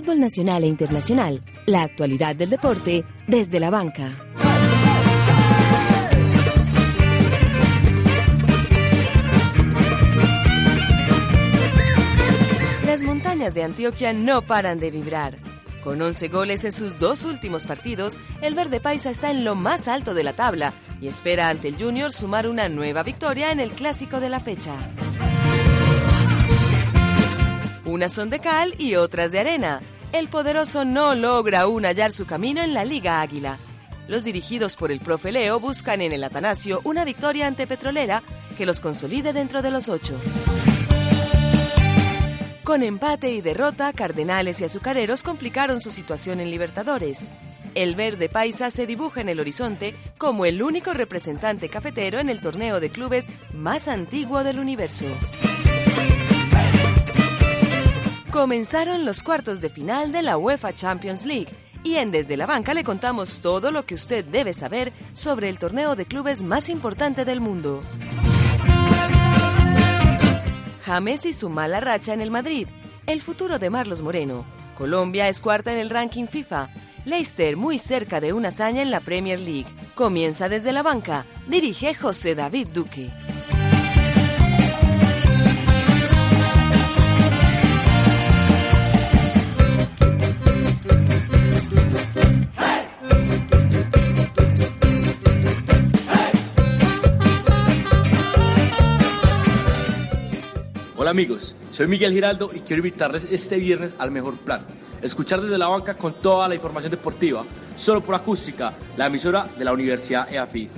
fútbol nacional e internacional, la actualidad del deporte desde la banca. Las montañas de Antioquia no paran de vibrar. Con 11 goles en sus dos últimos partidos, el verde paisa está en lo más alto de la tabla y espera ante el Junior sumar una nueva victoria en el clásico de la fecha. Unas son de cal y otras de arena. El poderoso no logra aún hallar su camino en la Liga Águila. Los dirigidos por el profe Leo buscan en el Atanasio una victoria ante Petrolera que los consolide dentro de los ocho. Con empate y derrota, Cardenales y Azucareros complicaron su situación en Libertadores. El verde paisa se dibuja en el horizonte como el único representante cafetero en el torneo de clubes más antiguo del universo. Comenzaron los cuartos de final de la UEFA Champions League y en Desde la Banca le contamos todo lo que usted debe saber sobre el torneo de clubes más importante del mundo. James y su mala racha en el Madrid, el futuro de Marlos Moreno. Colombia es cuarta en el ranking FIFA. Leicester muy cerca de una hazaña en la Premier League. Comienza desde la banca. Dirige José David Duque. Amigos, soy Miguel Giraldo y quiero invitarles este viernes al mejor plan. Escuchar desde la banca con toda la información deportiva, solo por acústica, la emisora de la Universidad EAFI.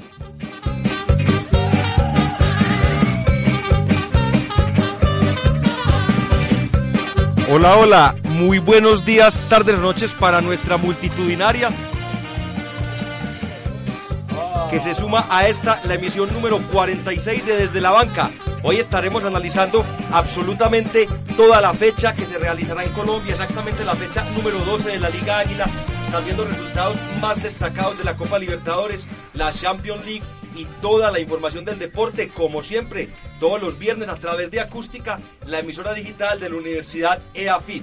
Hola, hola, muy buenos días, tardes, noches para nuestra multitudinaria que se suma a esta, la emisión número 46 de Desde la Banca. Hoy estaremos analizando absolutamente toda la fecha que se realizará en Colombia, exactamente la fecha número 12 de la Liga Águila, también los resultados más destacados de la Copa Libertadores, la Champions League y toda la información del deporte, como siempre, todos los viernes a través de Acústica, la emisora digital de la Universidad EAFIT.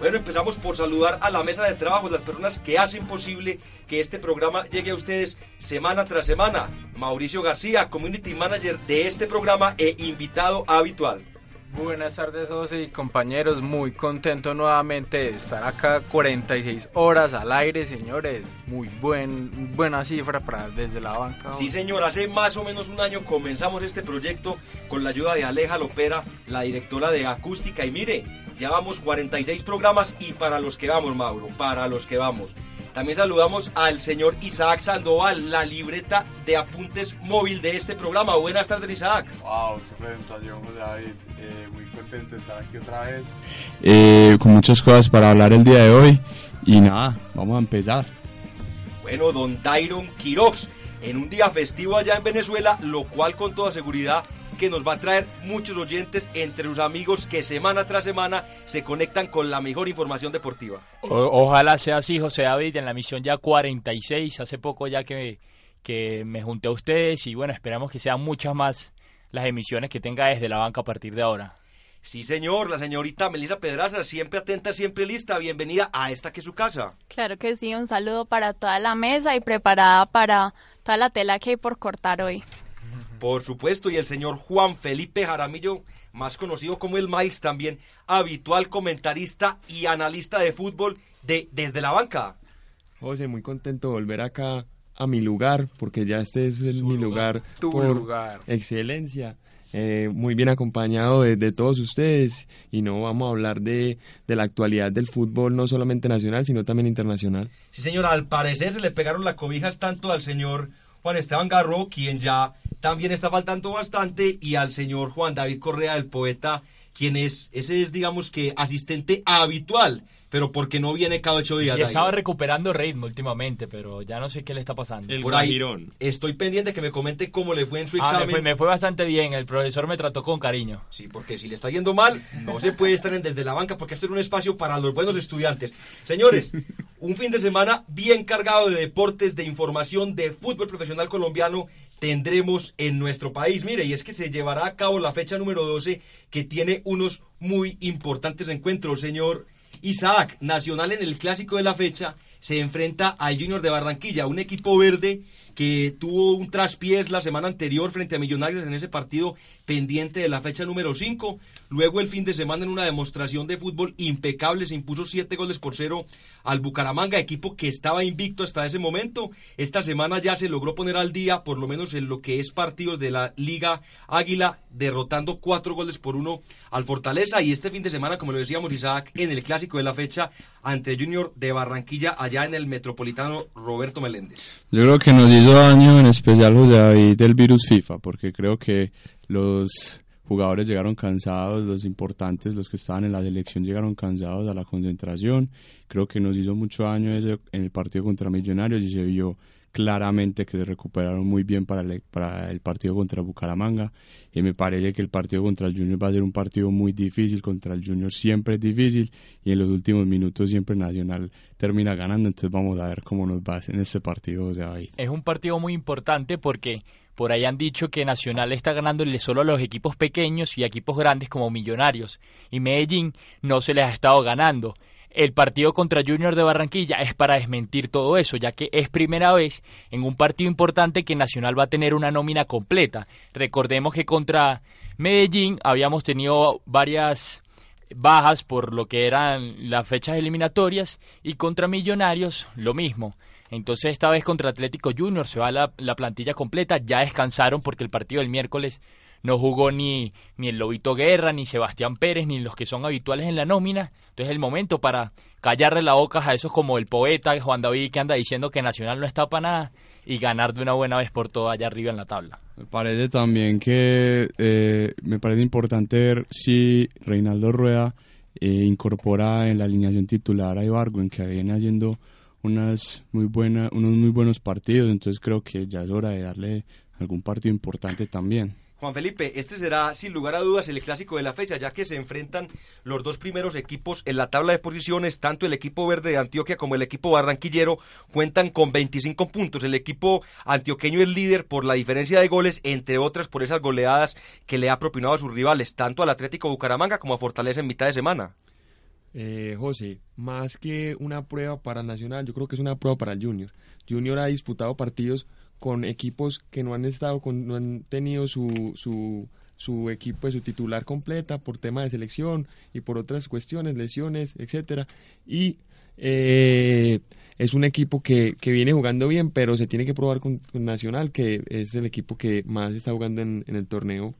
Bueno, empezamos por saludar a la mesa de trabajo, las personas que hacen posible que este programa llegue a ustedes semana tras semana. Mauricio García, Community Manager de este programa e invitado habitual. Buenas tardes, José y compañeros. Muy contento nuevamente de estar acá 46 horas al aire, señores. Muy buen, buena cifra para desde la banca. Sí, señor. Hace más o menos un año comenzamos este proyecto con la ayuda de Aleja Lopera, la directora de Acústica. Y mire, ya vamos 46 programas y para los que vamos, Mauro, para los que vamos. También saludamos al señor Isaac Sandoval, la libreta de apuntes móvil de este programa. Buenas tardes, Isaac. Wow, qué presentación, José David. Eh, muy contento de estar aquí otra vez. Eh, con muchas cosas para hablar el día de hoy. Y nada, vamos a empezar. Bueno, don Dairon Quirox, en un día festivo allá en Venezuela, lo cual con toda seguridad que nos va a traer muchos oyentes entre los amigos que semana tras semana se conectan con la mejor información deportiva. ojalá sea así, José David, en la misión ya 46, hace poco ya que, que me junté a ustedes y bueno, esperamos que sean muchas más las emisiones que tenga desde la banca a partir de ahora. Sí, señor, la señorita Melissa Pedraza, siempre atenta, siempre lista. Bienvenida a esta que es su casa. Claro que sí, un saludo para toda la mesa y preparada para toda la tela que hay por cortar hoy. Por supuesto, y el señor Juan Felipe Jaramillo, más conocido como el Maíz, también habitual comentarista y analista de fútbol de Desde la Banca. José, muy contento de volver acá a mi lugar, porque ya este es mi lugar, tu por lugar. excelencia. Eh, muy bien acompañado de, todos ustedes y no vamos a hablar de, de, la actualidad del fútbol no solamente nacional sino también internacional. Sí señor, al parecer se le pegaron las cobijas tanto al señor Juan Esteban Garro, quien ya también está faltando bastante, y al señor Juan David Correa, el poeta, quien es, ese es, digamos que, asistente habitual, pero porque no viene cada ocho días. Y estaba recuperando ritmo últimamente, pero ya no sé qué le está pasando. El Por ahí, estoy pendiente que me comente cómo le fue en su ah, examen. Me fue, bastante bien, el profesor me trató con cariño. Sí, porque si le está yendo mal, no se puede estar en desde la banca, porque esto es un espacio para los buenos estudiantes. Señores, un fin de semana bien cargado de deportes, de información, de fútbol profesional colombiano tendremos en nuestro país. Mire, y es que se llevará a cabo la fecha número 12 que tiene unos muy importantes encuentros, señor Isaac, Nacional en el clásico de la fecha, se enfrenta al Junior de Barranquilla, un equipo verde que tuvo un traspiés la semana anterior frente a Millonarios en ese partido pendiente de la fecha número 5. Luego el fin de semana en una demostración de fútbol impecable se impuso siete goles por cero al Bucaramanga, equipo que estaba invicto hasta ese momento. Esta semana ya se logró poner al día, por lo menos en lo que es partidos de la Liga Águila, derrotando cuatro goles por uno al Fortaleza. Y este fin de semana, como lo decíamos Isaac, en el clásico de la fecha ante Junior de Barranquilla, allá en el Metropolitano Roberto Meléndez. Yo creo que nos hizo daño en especial José David del virus FIFA, porque creo que los jugadores llegaron cansados, los importantes, los que estaban en la selección llegaron cansados a la concentración. Creo que nos hizo mucho daño en el partido contra Millonarios y se vio claramente que se recuperaron muy bien para el, para el partido contra Bucaramanga y me parece que el partido contra el Junior va a ser un partido muy difícil, contra el Junior siempre es difícil y en los últimos minutos siempre Nacional termina ganando, entonces vamos a ver cómo nos va en este partido. Sea, Es un partido muy importante porque por ahí han dicho que Nacional está ganándole solo a los equipos pequeños y a equipos grandes como Millonarios. Y Medellín no se les ha estado ganando. El partido contra Junior de Barranquilla es para desmentir todo eso, ya que es primera vez en un partido importante que Nacional va a tener una nómina completa. Recordemos que contra Medellín habíamos tenido varias bajas por lo que eran las fechas eliminatorias y contra Millonarios lo mismo. Entonces esta vez contra Atlético Junior se va la, la plantilla completa, ya descansaron porque el partido del miércoles no jugó ni, ni el Lobito Guerra, ni Sebastián Pérez, ni los que son habituales en la nómina. Es el momento para callarle la boca a esos como el poeta Juan David que anda diciendo que Nacional no está para nada y ganar de una buena vez por todo allá arriba en la tabla. Me parece también que eh, me parece importante ver si Reinaldo Rueda eh, incorpora en la alineación titular a en que viene haciendo unas muy buena, unos muy buenos partidos, entonces creo que ya es hora de darle algún partido importante también. Juan Felipe, este será sin lugar a dudas el clásico de la fecha, ya que se enfrentan los dos primeros equipos en la tabla de posiciones, tanto el equipo verde de Antioquia como el equipo barranquillero cuentan con 25 puntos. El equipo antioqueño es líder por la diferencia de goles, entre otras por esas goleadas que le ha propinado a sus rivales, tanto al Atlético Bucaramanga como a Fortaleza en mitad de semana. Eh, José, más que una prueba para Nacional, yo creo que es una prueba para el Junior. Junior ha disputado partidos con equipos que no han estado, con, no han tenido su, su, equipo, su titular completa por tema de selección y por otras cuestiones, lesiones, etcétera. Y eh, es un equipo que, que, viene jugando bien, pero se tiene que probar con, Nacional, que es el equipo que más está jugando en el torneo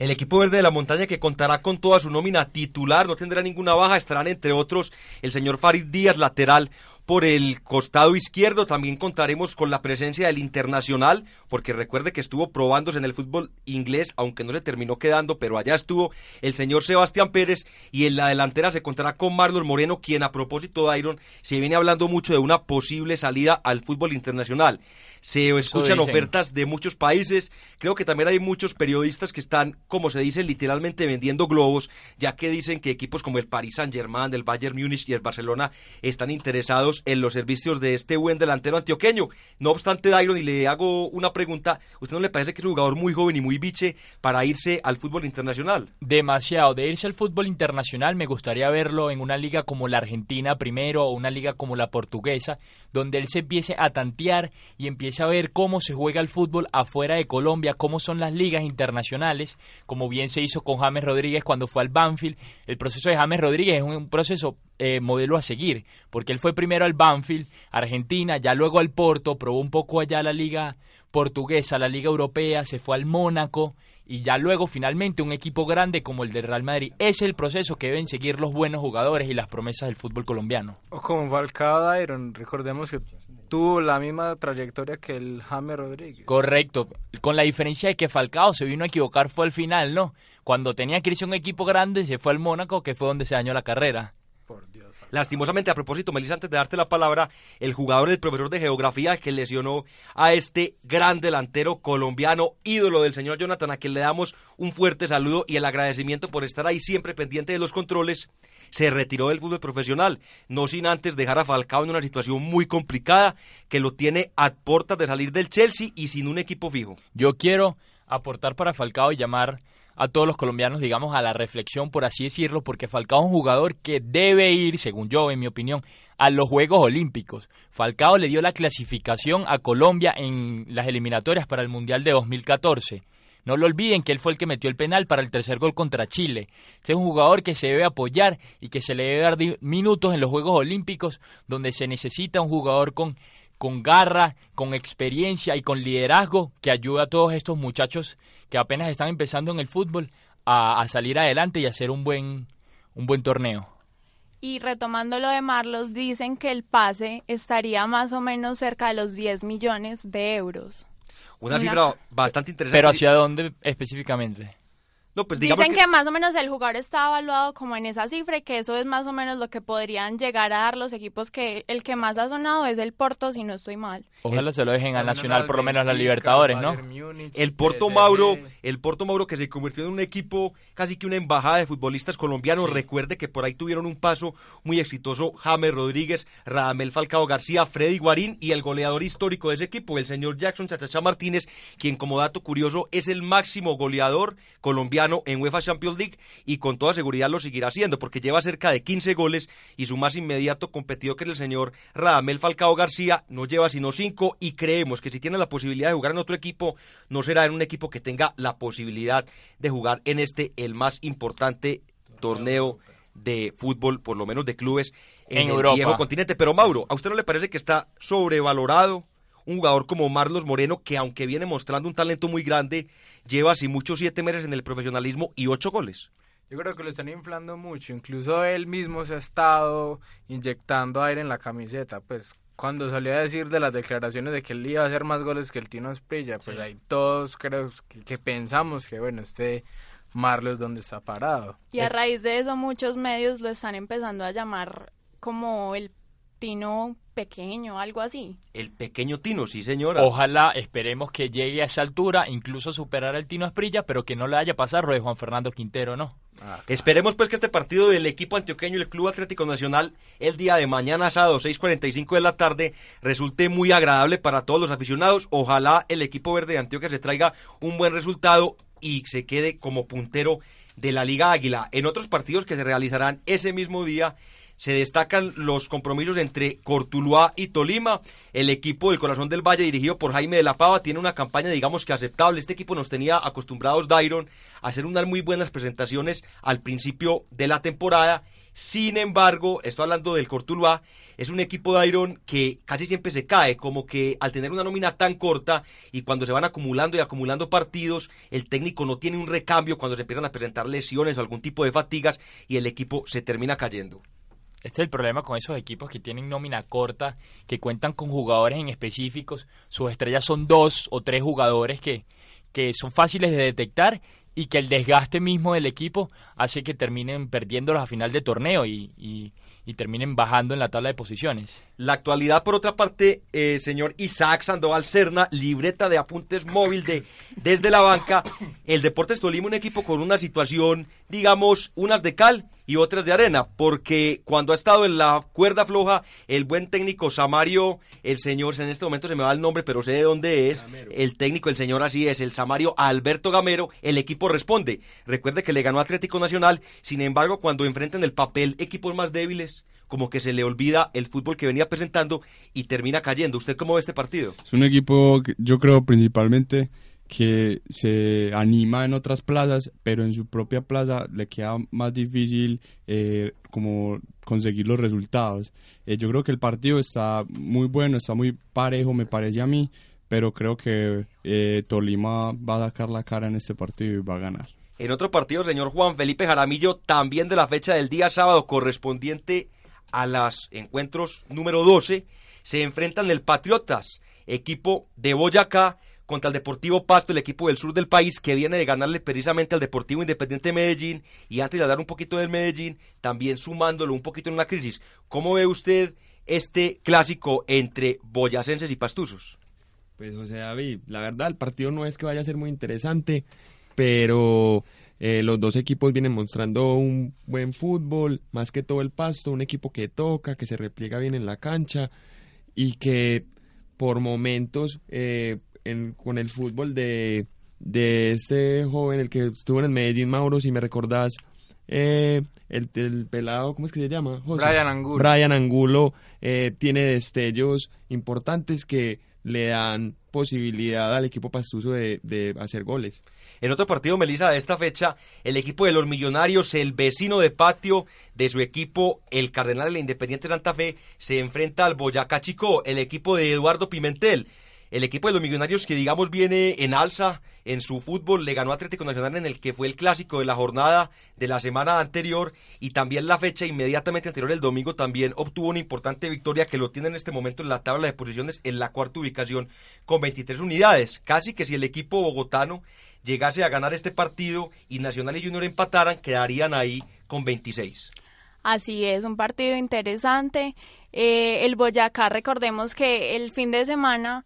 el equipo verde de la montaña que contará con toda su nómina titular, no tendrá ninguna baja, estarán entre otros el señor Farid Díaz, lateral por el costado izquierdo. También contaremos con la presencia del Internacional, porque recuerde que estuvo probándose en el fútbol inglés, aunque no le terminó quedando, pero allá estuvo el señor Sebastián Pérez. Y en la delantera se contará con Marlon Moreno, quien a propósito de Iron se viene hablando mucho de una posible salida al fútbol internacional. Se escuchan ofertas de muchos países. Creo que también hay muchos periodistas que están, como se dice, literalmente vendiendo globos, ya que dicen que equipos como el Paris Saint-Germain, el Bayern Múnich y el Barcelona están interesados en los servicios de este buen delantero antioqueño. No obstante, Dairon, y le hago una pregunta, ¿usted no le parece que es un jugador muy joven y muy biche para irse al fútbol internacional? Demasiado. De irse al fútbol internacional me gustaría verlo en una liga como la Argentina primero o una liga como la portuguesa, donde él se empiece a tantear y empiece a ver cómo se juega el fútbol afuera de Colombia, cómo son las ligas internacionales, como bien se hizo con James Rodríguez cuando fue al Banfield. El proceso de James Rodríguez es un proceso eh, modelo a seguir, porque él fue primero al Banfield, Argentina, ya luego al Porto, probó un poco allá la liga portuguesa, la liga europea, se fue al Mónaco y ya luego finalmente un equipo grande como el de Real Madrid. Es el proceso que deben seguir los buenos jugadores y las promesas del fútbol colombiano. O como Falcao Dairon, recordemos que tuvo la misma trayectoria que el James Rodríguez. Correcto, con la diferencia de que Falcao se vino a equivocar fue al final, ¿no? Cuando tenía que irse a un equipo grande se fue al Mónaco, que fue donde se dañó la carrera. Lastimosamente, a propósito, Melissa, antes de darte la palabra, el jugador del profesor de geografía que lesionó a este gran delantero colombiano, ídolo del señor Jonathan, a quien le damos un fuerte saludo y el agradecimiento por estar ahí siempre pendiente de los controles, se retiró del fútbol profesional, no sin antes dejar a Falcao en una situación muy complicada que lo tiene a puertas de salir del Chelsea y sin un equipo fijo. Yo quiero aportar para Falcao y llamar a todos los colombianos, digamos, a la reflexión, por así decirlo, porque Falcao es un jugador que debe ir, según yo, en mi opinión, a los Juegos Olímpicos. Falcao le dio la clasificación a Colombia en las eliminatorias para el Mundial de 2014. No lo olviden que él fue el que metió el penal para el tercer gol contra Chile. Este es un jugador que se debe apoyar y que se le debe dar minutos en los Juegos Olímpicos, donde se necesita un jugador con con garra, con experiencia y con liderazgo que ayuda a todos estos muchachos que apenas están empezando en el fútbol a, salir adelante y hacer un buen, un buen torneo. Y retomando lo de Marlos, dicen que el pase estaría más o menos cerca de los 10 millones de euros. Una, cifra bastante interesante. Pero ¿hacia dónde específicamente? Pues Dicen que... más o menos el jugador está evaluado como en esa cifra y que eso es más o menos lo que podrían llegar a dar los equipos que el que más ha sonado es el Porto, si no estoy mal. Ojalá se lo dejen al Nacional, por lo menos la Libertadores, ¿no? El Porto Mauro, el Porto Mauro que se convirtió en un equipo casi que una embajada de futbolistas colombianos. Recuerde que por ahí tuvieron un paso muy exitoso James Rodríguez, Radamel Falcao García, Freddy Guarín y el goleador histórico de ese equipo, el señor Jackson Chachacha Martínez, quien como dato curioso es el máximo goleador colombiano en UEFA Champions League y con toda seguridad lo seguirá haciendo porque lleva cerca de 15 goles y su más inmediato competidor que es el señor Radamel Falcao García no lleva sino 5 y creemos que si tiene la posibilidad de jugar en otro equipo no será en un equipo que tenga la posibilidad de jugar en este el más importante torneo de fútbol, por lo menos de clubes en, el viejo continente. Pero Mauro, ¿a usted no le parece que está sobrevalorado un jugador como Marlos Moreno, que aunque viene mostrando un talento muy grande, lleva así muchos siete meses en el profesionalismo y ocho goles. Yo creo que lo están inflando mucho, incluso él mismo se ha estado inyectando aire en la camiseta, pues cuando salió a decir de las declaraciones de que él iba a hacer más goles que el Tino Esprilla, pues ahí todos creo que, pensamos que bueno, este Marlos donde está parado. Y a raíz de eso muchos medios lo están empezando a llamar como el Tino pequeño, algo así. El pequeño Tino, sí señora. Ojalá, esperemos que llegue a esa altura, incluso superar al Tino Esprilla, pero que no le haya pasado lo de Juan Fernando Quintero, ¿no? Ah, esperemos pues que este partido del equipo antioqueño y el Club Atlético Nacional el día de mañana sábado 6.45 de la tarde resulte muy agradable para todos los aficionados. Ojalá el equipo verde de Antioquia se traiga un buen resultado y se quede como puntero de la Liga Águila. En otros partidos que se realizarán ese mismo día se destacan los compromisos entre Cortuluá y Tolima. El equipo del Corazón del Valle, dirigido por Jaime de la Pava, tiene una campaña, digamos que aceptable. Este equipo nos tenía acostumbrados, Dairon, a hacer unas muy buenas presentaciones al principio de la temporada. Sin embargo, estoy hablando del Cortuluá, es un equipo Dairon que casi siempre se cae, como que al tener una nómina tan corta y cuando se van acumulando y acumulando partidos, el técnico no tiene un recambio cuando se empiezan a presentar lesiones o algún tipo de fatigas y el equipo se termina cayendo. Este es el problema con esos equipos que tienen nómina corta, que cuentan con jugadores en específicos. Sus estrellas son dos o tres jugadores que, que son fáciles de detectar y que el desgaste mismo del equipo hace que terminen perdiéndolos a final de torneo y, y, terminen bajando en la tabla de posiciones. La actualidad, por otra parte, eh, señor Isaac Sandoval Cerna, libreta de apuntes móvil de desde la banca. El Deportes Tolima, un equipo con una situación, digamos, unas de cal y otras de arena, porque cuando ha estado en la cuerda floja, el buen técnico Samario, el señor, en este momento se me va el nombre, pero sé de dónde es, el técnico, el señor así es, el Samario Alberto Gamero, el equipo responde. Recuerde que le ganó Atlético Nacional, sin embargo, cuando enfrentan el papel equipos más débiles, como que se le olvida el fútbol que venía presentando y termina cayendo. ¿Usted cómo ve este partido? Es un equipo, yo creo, principalmente que se anima en otras plazas, pero en su propia plaza le queda más difícil eh, como conseguir los resultados. Eh, yo creo que el partido está muy bueno, está muy parejo, me parece a mí, pero creo que eh, Tolima va a sacar la cara en este partido y va a ganar. En otro partido, señor Juan Felipe Jaramillo, también de la fecha del día sábado correspondiente a los encuentros número 12, se enfrentan el Patriotas, equipo de Boyacá, contra el Deportivo Pasto, el equipo del sur del país, que viene de ganarle precisamente al Deportivo Independiente de Medellín, y antes de hablar un poquito del Medellín, también sumándolo un poquito en una crisis. ¿Cómo ve usted este clásico entre boyacenses y pastuzos? Pues José David, la verdad el partido no es que vaya a ser muy interesante, pero eh, los dos equipos vienen mostrando un buen fútbol, más que todo el pasto, un equipo que toca, que se repliega bien en la cancha y que por momentos eh, con el fútbol de, de este joven, el que estuvo en el Medellín, Mauro, si me recordás, eh, el, el pelado, ¿cómo es que se llama? José? Brian Angulo. Brian Angulo eh, tiene destellos importantes que le dan posibilidad al equipo pastuso de, de hacer goles. En otro partido, Melissa, de esta fecha, el equipo de los Millonarios, el vecino de patio de su equipo, el Cardenal de la Independiente Santa Fe, se enfrenta al Boyacá Chico, el equipo de Eduardo Pimentel. El equipo de los Millonarios que digamos viene en alza en su fútbol le ganó a Atlético Nacional en el que fue el clásico de la jornada de la semana anterior y también la fecha inmediatamente anterior el domingo también obtuvo una importante victoria que lo tiene en este momento en la tabla de posiciones en la cuarta ubicación con 23 unidades. Casi que si el equipo bogotano llegase a ganar este partido y Nacional y Junior empataran quedarían ahí con 26. Así es, un partido interesante. Eh, el Boyacá, recordemos que el fin de semana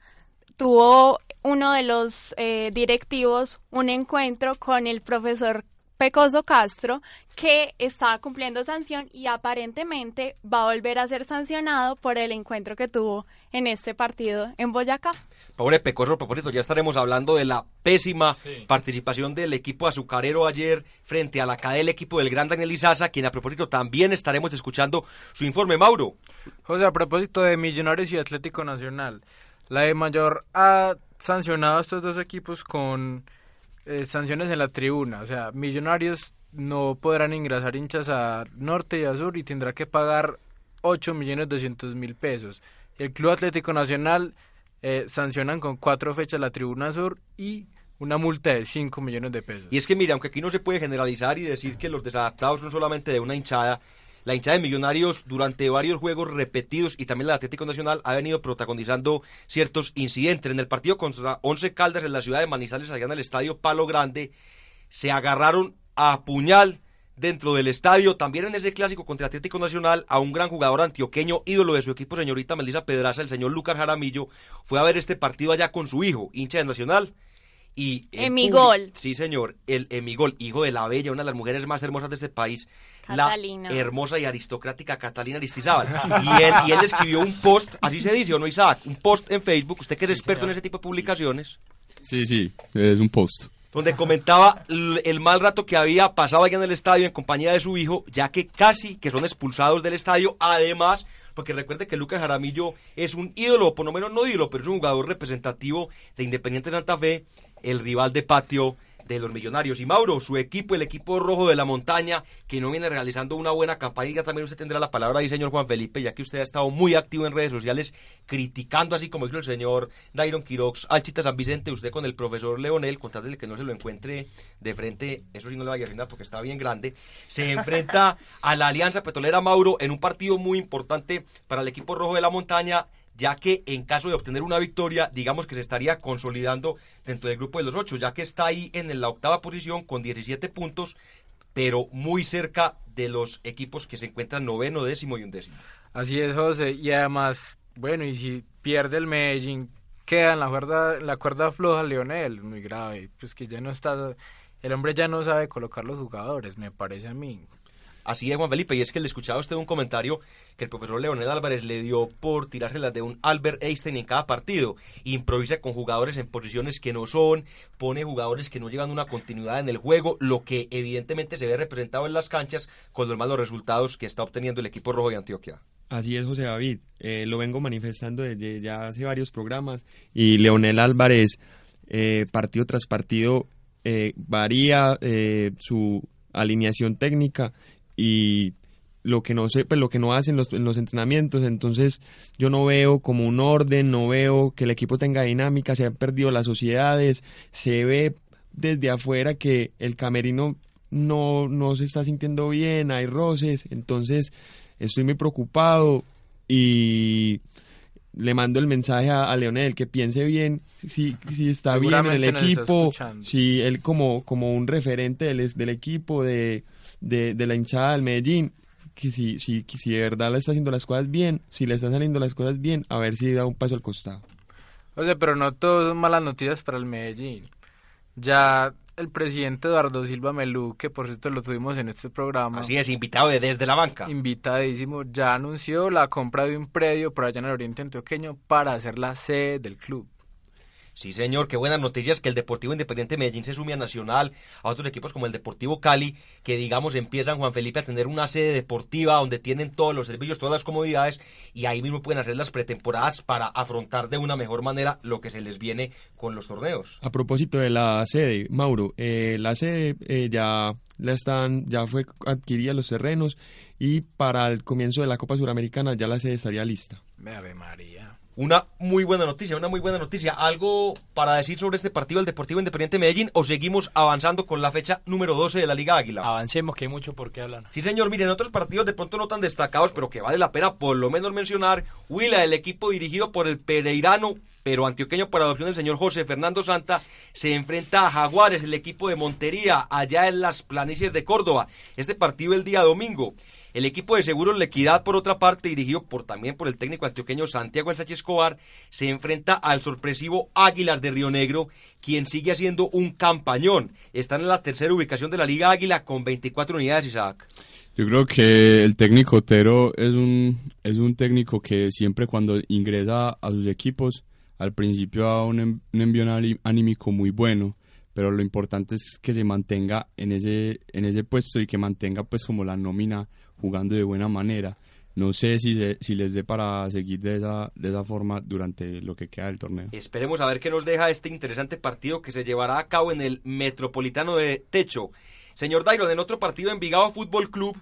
tuvo uno de los eh, directivos un encuentro con el profesor Pecoso Castro, que está cumpliendo sanción y aparentemente va a volver a ser sancionado por el encuentro que tuvo en este partido en Boyacá. Pobre Pecoso, a propósito, ya estaremos hablando de la pésima participación del equipo azucarero ayer frente a la cadena del equipo del Gran Daniel Izaza, quien a propósito también estaremos escuchando su informe, Mauro. José, a propósito de Millonarios y Atlético Nacional, la de Mayor ha sancionado a estos dos equipos con eh, sanciones en la tribuna. O sea, Millonarios no podrán ingresar hinchas a norte y a sur y tendrá que pagar 8 millones 200 mil pesos. El Club Atlético Nacional eh, sancionan con cuatro fechas la tribuna sur y una multa de 5 millones de pesos. Y es que mira, aunque aquí no se puede generalizar y decir que los desadaptados son solamente de una hinchada, la hinchada de Millonarios durante varios juegos repetidos y también la Atlético Nacional ha venido protagonizando ciertos incidentes. En el partido contra Once Caldas en la ciudad de Manizales, allá en el estadio Palo Grande, se agarraron a puñal dentro del estadio. También en ese clásico contra Atlético Nacional, a un gran jugador antioqueño, ídolo de su equipo, señorita Melissa Pedraza, el señor Lucas Jaramillo, fue a ver este partido allá con su hijo, hincha de Nacional. Y Emigol. Sí, señor, el Emigol, hijo de la bella, una de las mujeres más hermosas de este país, Catalina. la hermosa y aristocrática Catalina Aristizábal. Y él, y él escribió un post, así se dice, ¿o no, Isaac? Un post en Facebook, usted que es experto en ese tipo de publicaciones, Sí, sí, es un post. donde comentaba el mal rato que había pasado allá en el estadio en compañía de su hijo, ya que casi que son expulsados del estadio, además, porque recuerde que Lucas Jaramillo es un ídolo, por lo menos no ídolo, pero es un jugador representativo de Independiente Santa Fe, el rival de patio de los millonarios. Y Mauro, su equipo, el equipo rojo de la montaña, que no viene realizando una buena campaña, y ya también usted tendrá la palabra ahí, señor Juan Felipe, ya que usted ha estado muy activo en redes sociales, criticando, así como hizo el señor Dairon Quirox, Alchita San Vicente, usted con el profesor Leonel, contándole que no se lo encuentre de frente, eso sí no le vaya a arruinar porque está bien grande, se enfrenta a la Alianza Petrolera Mauro en un partido muy importante para el equipo rojo de la montaña, ya que en caso de obtener una victoria, digamos que se estaría consolidando dentro del grupo de los ocho, ya que está ahí en la octava posición con 17 puntos, pero muy cerca de los equipos que se encuentran noveno, décimo y undécimo. Así es, José. Y además, bueno, y si pierde el Medellín, queda en la cuerda, en la cuerda floja Leonel, muy grave. Pues que ya no está, el hombre ya no sabe colocar los jugadores, me parece a mí. Así es, Juan Felipe, y es que le escuchaba usted un comentario que el profesor Leonel Álvarez le dio por tirárselas de un Albert Einstein en cada partido. Improvisa con jugadores en posiciones que no son, pone jugadores que no llevan una continuidad en el juego, lo que evidentemente se ve representado en las canchas con los malos resultados que está obteniendo el equipo rojo de Antioquia. Así es, José David. Eh, lo vengo manifestando desde ya hace varios programas y Leonel Álvarez, eh, partido tras partido, eh, varía eh, su alineación técnica y lo que no sé, pues lo que no hacen los, en los entrenamientos, entonces yo no veo como un orden, no veo que el equipo tenga dinámica, se han perdido las sociedades, se ve desde afuera que el camerino no, no se está sintiendo bien, hay roces, entonces estoy muy preocupado y le mando el mensaje a, a Leonel que piense bien si, si está bien en el equipo, si él como, como un referente del, del equipo, de, de, de la hinchada del Medellín, que si, si, que si de verdad le está haciendo las cosas bien, si le están saliendo las cosas bien, a ver si da un paso al costado. José, pero no todo son malas noticias para el Medellín. Ya el presidente Eduardo Silva Melú, que por cierto lo tuvimos en este programa. Así es, invitado de desde la banca. Invitadísimo, ya anunció la compra de un predio por allá en el oriente antioqueño para hacer la sede del club. Sí, señor, qué buenas noticias que el Deportivo Independiente Medellín se sume a Nacional, a otros equipos como el Deportivo Cali, que digamos empiezan, Juan Felipe, a tener una sede deportiva donde tienen todos los servicios, todas las comodidades, y ahí mismo pueden hacer las pretemporadas para afrontar de una mejor manera lo que se les viene con los torneos. A propósito de la sede, Mauro, eh, la sede eh, ya la están, ya fue adquirida los terrenos y para el comienzo de la Copa Suramericana ya la sede estaría lista. Ave María. Una muy buena noticia, una muy buena noticia. ¿Algo para decir sobre este partido del Deportivo Independiente Medellín o seguimos avanzando con la fecha número 12 de la Liga Águila? Avancemos, que hay mucho por qué hablar. Sí, señor, miren, otros partidos de pronto no tan destacados, pero que vale la pena por lo menos mencionar. Huila, el equipo dirigido por el Pereirano, pero antioqueño por adopción del señor José Fernando Santa, se enfrenta a Jaguares, el equipo de Montería, allá en las planicies de Córdoba. Este partido el día domingo. El equipo de Seguros La Equidad, por otra parte, dirigido por, también por el técnico antioqueño Santiago El Sánchez Escobar, se enfrenta al sorpresivo Águilas de Río Negro, quien sigue haciendo un campañón. Están en la tercera ubicación de la Liga Águila con 24 unidades, Isaac. Yo creo que el técnico Otero es un, es un técnico que siempre cuando ingresa a sus equipos, al principio da un, un envío anímico muy bueno, pero lo importante es que se mantenga en ese, en ese puesto y que mantenga pues como la nómina jugando de buena manera. No sé si, si les dé para seguir de esa, de esa forma durante lo que queda del torneo. Esperemos a ver qué nos deja este interesante partido que se llevará a cabo en el Metropolitano de Techo. Señor Dairo, en otro partido en Vigado Fútbol Club,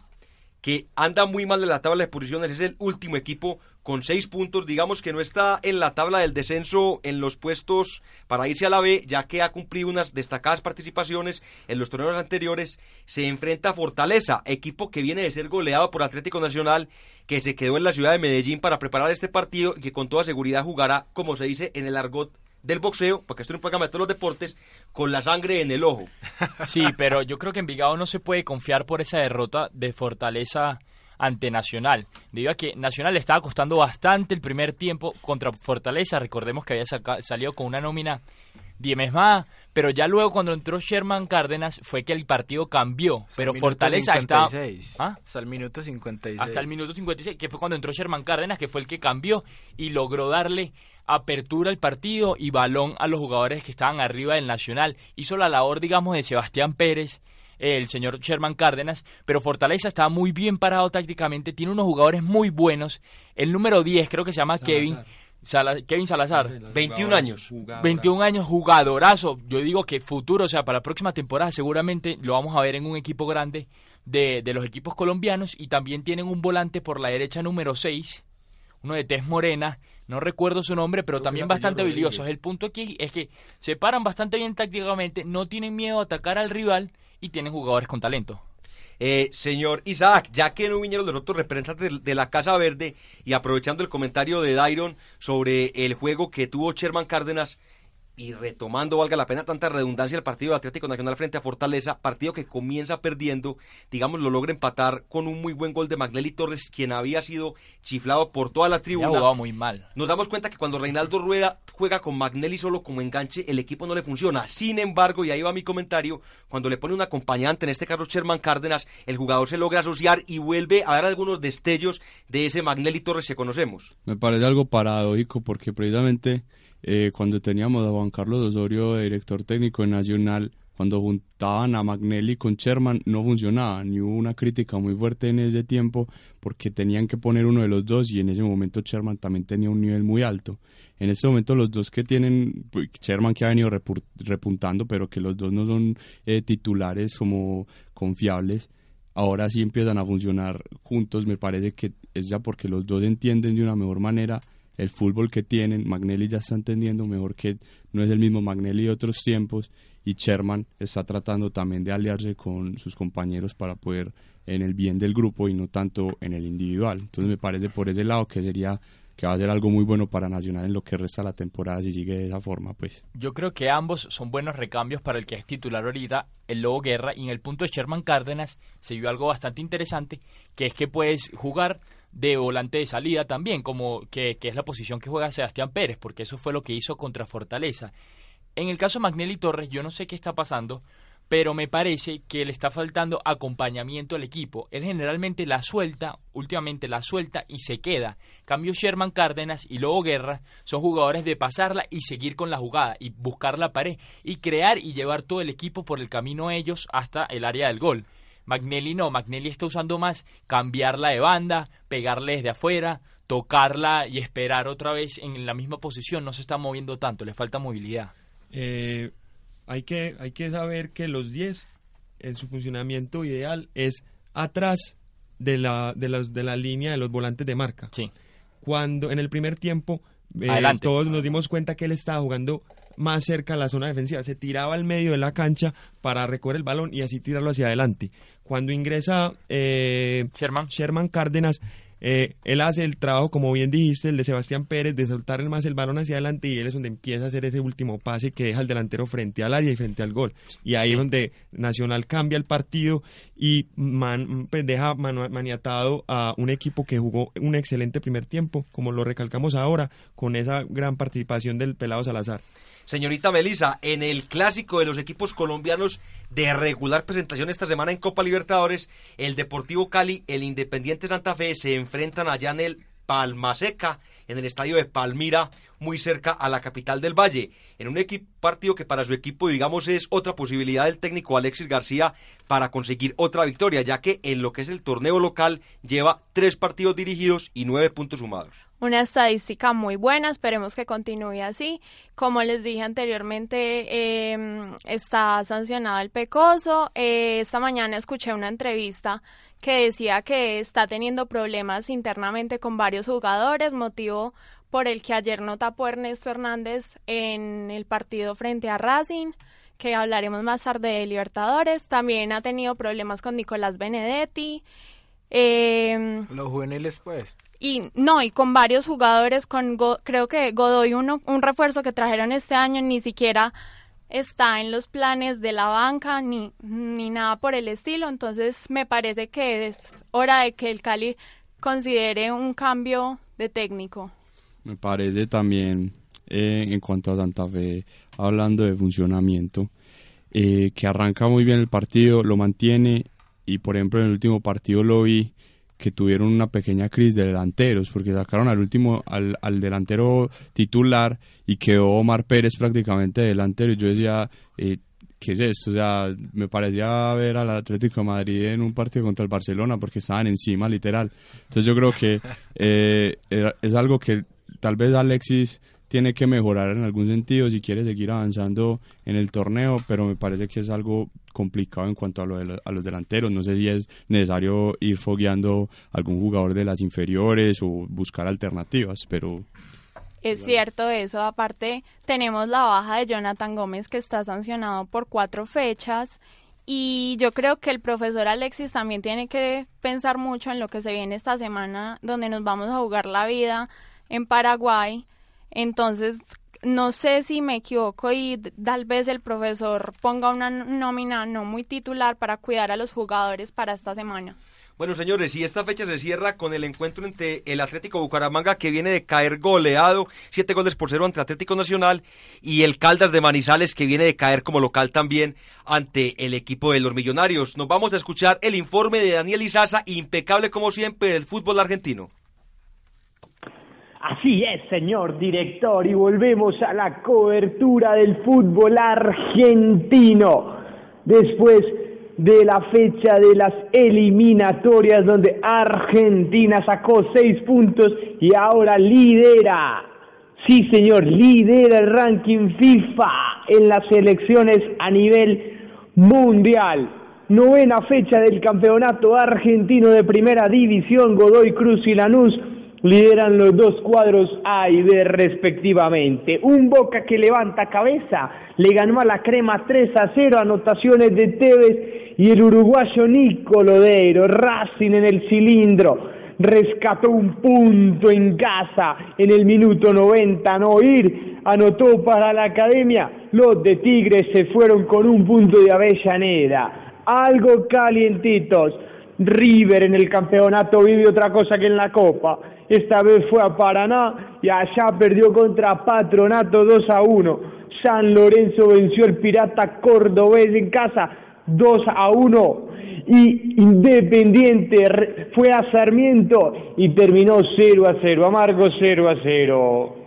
que anda muy mal de la tabla de posiciones, es el último equipo con seis puntos, digamos que no está en la tabla del descenso en los puestos para irse a la B, ya que ha cumplido unas destacadas participaciones en los torneos anteriores, se enfrenta a Fortaleza, equipo que viene de ser goleado por Atlético Nacional, que se quedó en la ciudad de Medellín para preparar este partido y que con toda seguridad jugará, como se dice en el argot del boxeo, porque esto es un programa de todos los deportes, con la sangre en el ojo. Sí, pero yo creo que Envigado no se puede confiar por esa derrota de Fortaleza ante Nacional, debido a que Nacional le estaba costando bastante el primer tiempo contra Fortaleza, recordemos que había salido con una nómina más, pero ya luego cuando entró Sherman Cárdenas fue que el partido cambió, pero Fortaleza estaba ¿Ah? hasta el minuto 56. Hasta el minuto 56, que fue cuando entró Sherman Cárdenas, que fue el que cambió y logró darle apertura al partido y balón a los jugadores que estaban arriba del Nacional. Hizo la labor, digamos, de Sebastián Pérez el señor Sherman Cárdenas, pero Fortaleza está muy bien parado tácticamente, tiene unos jugadores muy buenos. El número 10 creo que se llama Kevin. Kevin Salazar, 21 años. 21 años, jugadorazo. Yo digo que futuro, o sea, para la próxima temporada seguramente lo vamos a ver en un equipo grande de, de los equipos colombianos y también tienen un volante por la derecha número 6, uno de tez morena, no recuerdo su nombre, pero también bastante habilidoso. El punto aquí es que se paran bastante bien tácticamente, no tienen miedo a atacar al rival y tienen jugadores con talento. Eh, señor Isaac, ya que no vinieron los otros representantes de, la Casa Verde y aprovechando el comentario de Dairon sobre el juego que tuvo Sherman Cárdenas, y retomando, valga la pena tanta redundancia, el partido del Atlético Nacional frente a Fortaleza, partido que comienza perdiendo, digamos, lo logra empatar con un muy buen gol de Magnelli Torres, quien había sido chiflado por toda la tribuna. jugado muy mal. Nos damos cuenta que cuando Reinaldo Rueda juega con Magnelli solo como enganche, el equipo no le funciona. Sin embargo, y ahí va mi comentario, cuando le pone un acompañante, en este caso Sherman Cárdenas, el jugador se logra asociar y vuelve a dar algunos destellos de ese Magnelli Torres que conocemos. Me parece algo paradójico porque precisamente eh, cuando teníamos a Juan Carlos Osorio director técnico Nacional, cuando juntaban a Magnelli con Sherman no funcionaba, ni hubo una crítica muy fuerte en ese tiempo porque tenían que poner uno de los dos y en ese momento Sherman también tenía un nivel muy alto. En este momento los dos que tienen, pues, Sherman que ha venido repuntando, pero que los dos no son eh, titulares como confiables, ahora sí empiezan a funcionar juntos, me parece que es ya porque los dos entienden de una mejor manera el fútbol que tienen. Magnelli ya está entendiendo mejor que no es el mismo Magnelli de otros tiempos y Sherman está tratando también de aliarse con sus compañeros para poder en el bien del grupo y no tanto en el individual. Entonces me parece por ese lado que sería que va a ser algo muy bueno para Nacional en lo que resta la temporada si sigue de esa forma, pues. Yo creo que ambos son buenos recambios para el que es titular ahorita, el Lobo Guerra, y en el punto de Sherman Cárdenas se vio algo bastante interesante, que es que puedes jugar de volante de salida también, como que, es la posición que juega Sebastián Pérez, porque eso fue lo que hizo contra Fortaleza. En el caso de Magnelli Torres, yo no sé qué está pasando, pero me parece que le está faltando acompañamiento al equipo. Él generalmente la suelta, últimamente la suelta y se queda. Cambio Sherman Cárdenas y Lobo Guerra son jugadores de pasarla y seguir con la jugada y buscar la pared y crear y llevar todo el equipo por el camino ellos hasta el área del gol. Magnelli no, Magnelli está usando más cambiarla de banda, pegarle desde afuera, tocarla y esperar otra vez en la misma posición, no se está moviendo tanto, le falta movilidad. Eh, hay, que, hay que saber que los 10, en su funcionamiento ideal, es atrás de la, de, de la línea de los volantes de marca. Sí. Cuando en el primer tiempo eh, todos nos dimos cuenta que él estaba jugando más cerca a la zona defensiva, se tiraba al medio de la cancha para recoger el balón y así tirarlo hacia adelante. Cuando ingresa eh, Sherman. Cárdenas, eh, él hace el trabajo, como bien dijiste, el de Sebastián Pérez, de soltar más el balón hacia adelante y él es donde empieza a hacer ese último pase que deja al delantero frente al área y frente al gol. Y ahí es donde Nacional cambia el partido y man- pues deja maniatado a un equipo que jugó un excelente primer tiempo, como lo recalcamos ahora, con esa gran participación del Pelado Salazar. Señorita Melisa, en el clásico de los equipos colombianos de regular presentación esta semana en Copa Libertadores, el Deportivo Cali, el Independiente Santa Fe se enfrentan allá en el Palmaseca, en el estadio de Palmira, muy cerca a la capital del Valle, en un partido que para su equipo, digamos, es otra posibilidad del técnico Alexis García para conseguir otra victoria, ya que en lo que es el torneo local lleva tres partidos dirigidos y nueve puntos sumados. Una estadística muy buena, esperemos que continúe así. Como les dije anteriormente, eh, está sancionado el Pecoso. Eh, esta mañana escuché una entrevista que decía que está teniendo problemas internamente con varios jugadores, motivo por el que ayer no tapó Ernesto Hernández en el partido frente a Racing, que hablaremos más tarde de Libertadores. También ha tenido problemas con Nicolás Benedetti. Eh, Los juveniles, pues. Y no, y con varios jugadores, con Go- creo que Godoy, uno, un refuerzo que trajeron este año, ni siquiera está en los planes de la banca, ni, ni nada por el estilo. Entonces, me parece que es hora de que el Cali considere un cambio de técnico. Me parece también, eh, en cuanto a Santa Fe, hablando de funcionamiento, eh, que arranca muy bien el partido, lo mantiene y por ejemplo en el último partido lo vi que tuvieron una pequeña crisis de delanteros porque sacaron al último al, al delantero titular y quedó Omar Pérez prácticamente delantero y yo decía eh, ¿qué es esto? O sea, me parecía ver al Atlético de Madrid en un partido contra el Barcelona porque estaban encima, literal. Entonces yo creo que eh, es algo que tal vez Alexis tiene que mejorar en algún sentido si quiere seguir avanzando en el torneo, pero me parece que es algo complicado en cuanto a, lo de lo- a los delanteros. No sé si es necesario ir fogueando algún jugador de las inferiores o buscar alternativas, pero Es cierto eso. Aparte, tenemos la baja de Jonathan Gómez que está sancionado por cuatro fechas. Y yo creo que el profesor Alexis también tiene que pensar mucho en lo que se viene esta semana, donde nos vamos a jugar la vida en Paraguay. Entonces, no sé si me equivoco y tal vez el profesor ponga una nómina no muy titular para cuidar a los jugadores para esta semana. Bueno, señores, y esta fecha se cierra con el encuentro entre el Atlético Bucaramanga, que viene de caer goleado, siete goles por cero ante Atlético Nacional, y el Caldas de Manizales, que viene de caer como local también ante el equipo de los Millonarios. Nos vamos a escuchar el informe de Daniel Izaza, impecable como siempre del fútbol argentino. Así es, señor director, y volvemos a la cobertura del fútbol argentino. Después de la fecha de las eliminatorias donde Argentina sacó seis puntos y ahora lidera. Sí, señor, lidera el ranking FIFA en las elecciones a nivel mundial. Novena fecha del campeonato argentino de primera división, Godoy Cruz y Lanús lideran los dos cuadros A y B respectivamente. Un Boca que levanta cabeza, le ganó a la crema 3 a 0, anotaciones de Tevez y el uruguayo Nico Lodeiro, Racing en el cilindro, rescató un punto en casa en el minuto 90, no ir, anotó para la academia, los de Tigres se fueron con un punto de Avellaneda, algo calientitos. River en el campeonato vive otra cosa que en la Copa. Esta vez fue a Paraná y allá perdió contra Patronato 2 a 1. San Lorenzo venció al Pirata Cordobés en casa 2 a 1 y Independiente fue a Sarmiento y terminó 0 a 0, amargo 0 a 0.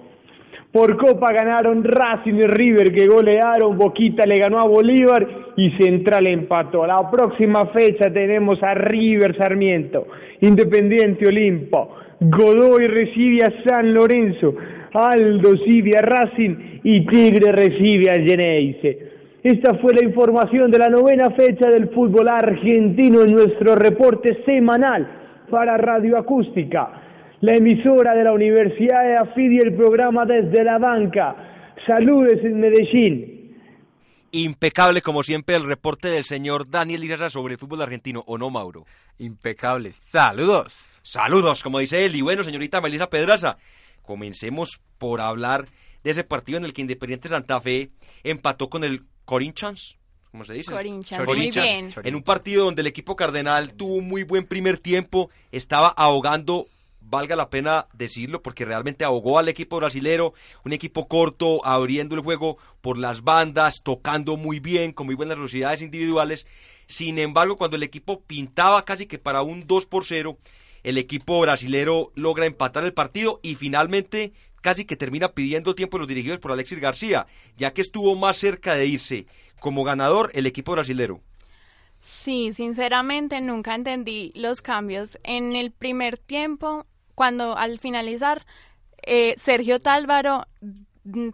Por Copa ganaron Racing y River que golearon, Boquita le ganó a Bolívar y Central empató. La próxima fecha tenemos a River Sarmiento, Independiente Olimpo, Godoy recibe a San Lorenzo, Aldo a Racing y Tigre recibe a Geneise. Esta fue la información de la novena fecha del fútbol argentino en nuestro reporte semanal para Radio Acústica, la emisora de la Universidad de AFID y el programa desde la banca. Saludes en Medellín. Impecable como siempre el reporte del señor Daniel Iraza sobre el fútbol argentino, ¿o no, Mauro? Impecable. Saludos. Saludos, como dice él. Y bueno, señorita Melissa Pedraza, comencemos por hablar de ese partido en el que Independiente Santa Fe empató con el Corinthians, ¿cómo se dice? Corinthians, muy bien. En un partido donde el equipo cardenal tuvo un muy buen primer tiempo, estaba ahogando, valga la pena decirlo, porque realmente ahogó al equipo brasilero, un equipo corto, abriendo el juego por las bandas, tocando muy bien, con muy buenas velocidades individuales. Sin embargo, cuando el equipo pintaba casi que para un 2 por 0, el equipo brasilero logra empatar el partido y finalmente casi que termina pidiendo tiempo los dirigidos por Alexis García, ya que estuvo más cerca de irse como ganador el equipo brasilero. Sí, sinceramente nunca entendí los cambios. En el primer tiempo, cuando al finalizar, eh, Sergio Tálvaro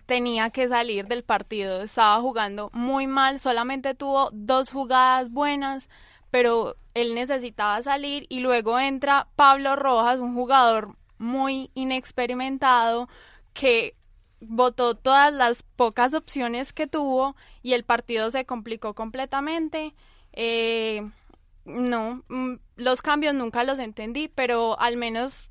tenía que salir del partido, estaba jugando muy mal, solamente tuvo dos jugadas buenas, pero él necesitaba salir y luego entra Pablo Rojas, un jugador muy inexperimentado que votó todas las pocas opciones que tuvo y el partido se complicó completamente. Eh, no, mm, los cambios nunca los entendí, pero al menos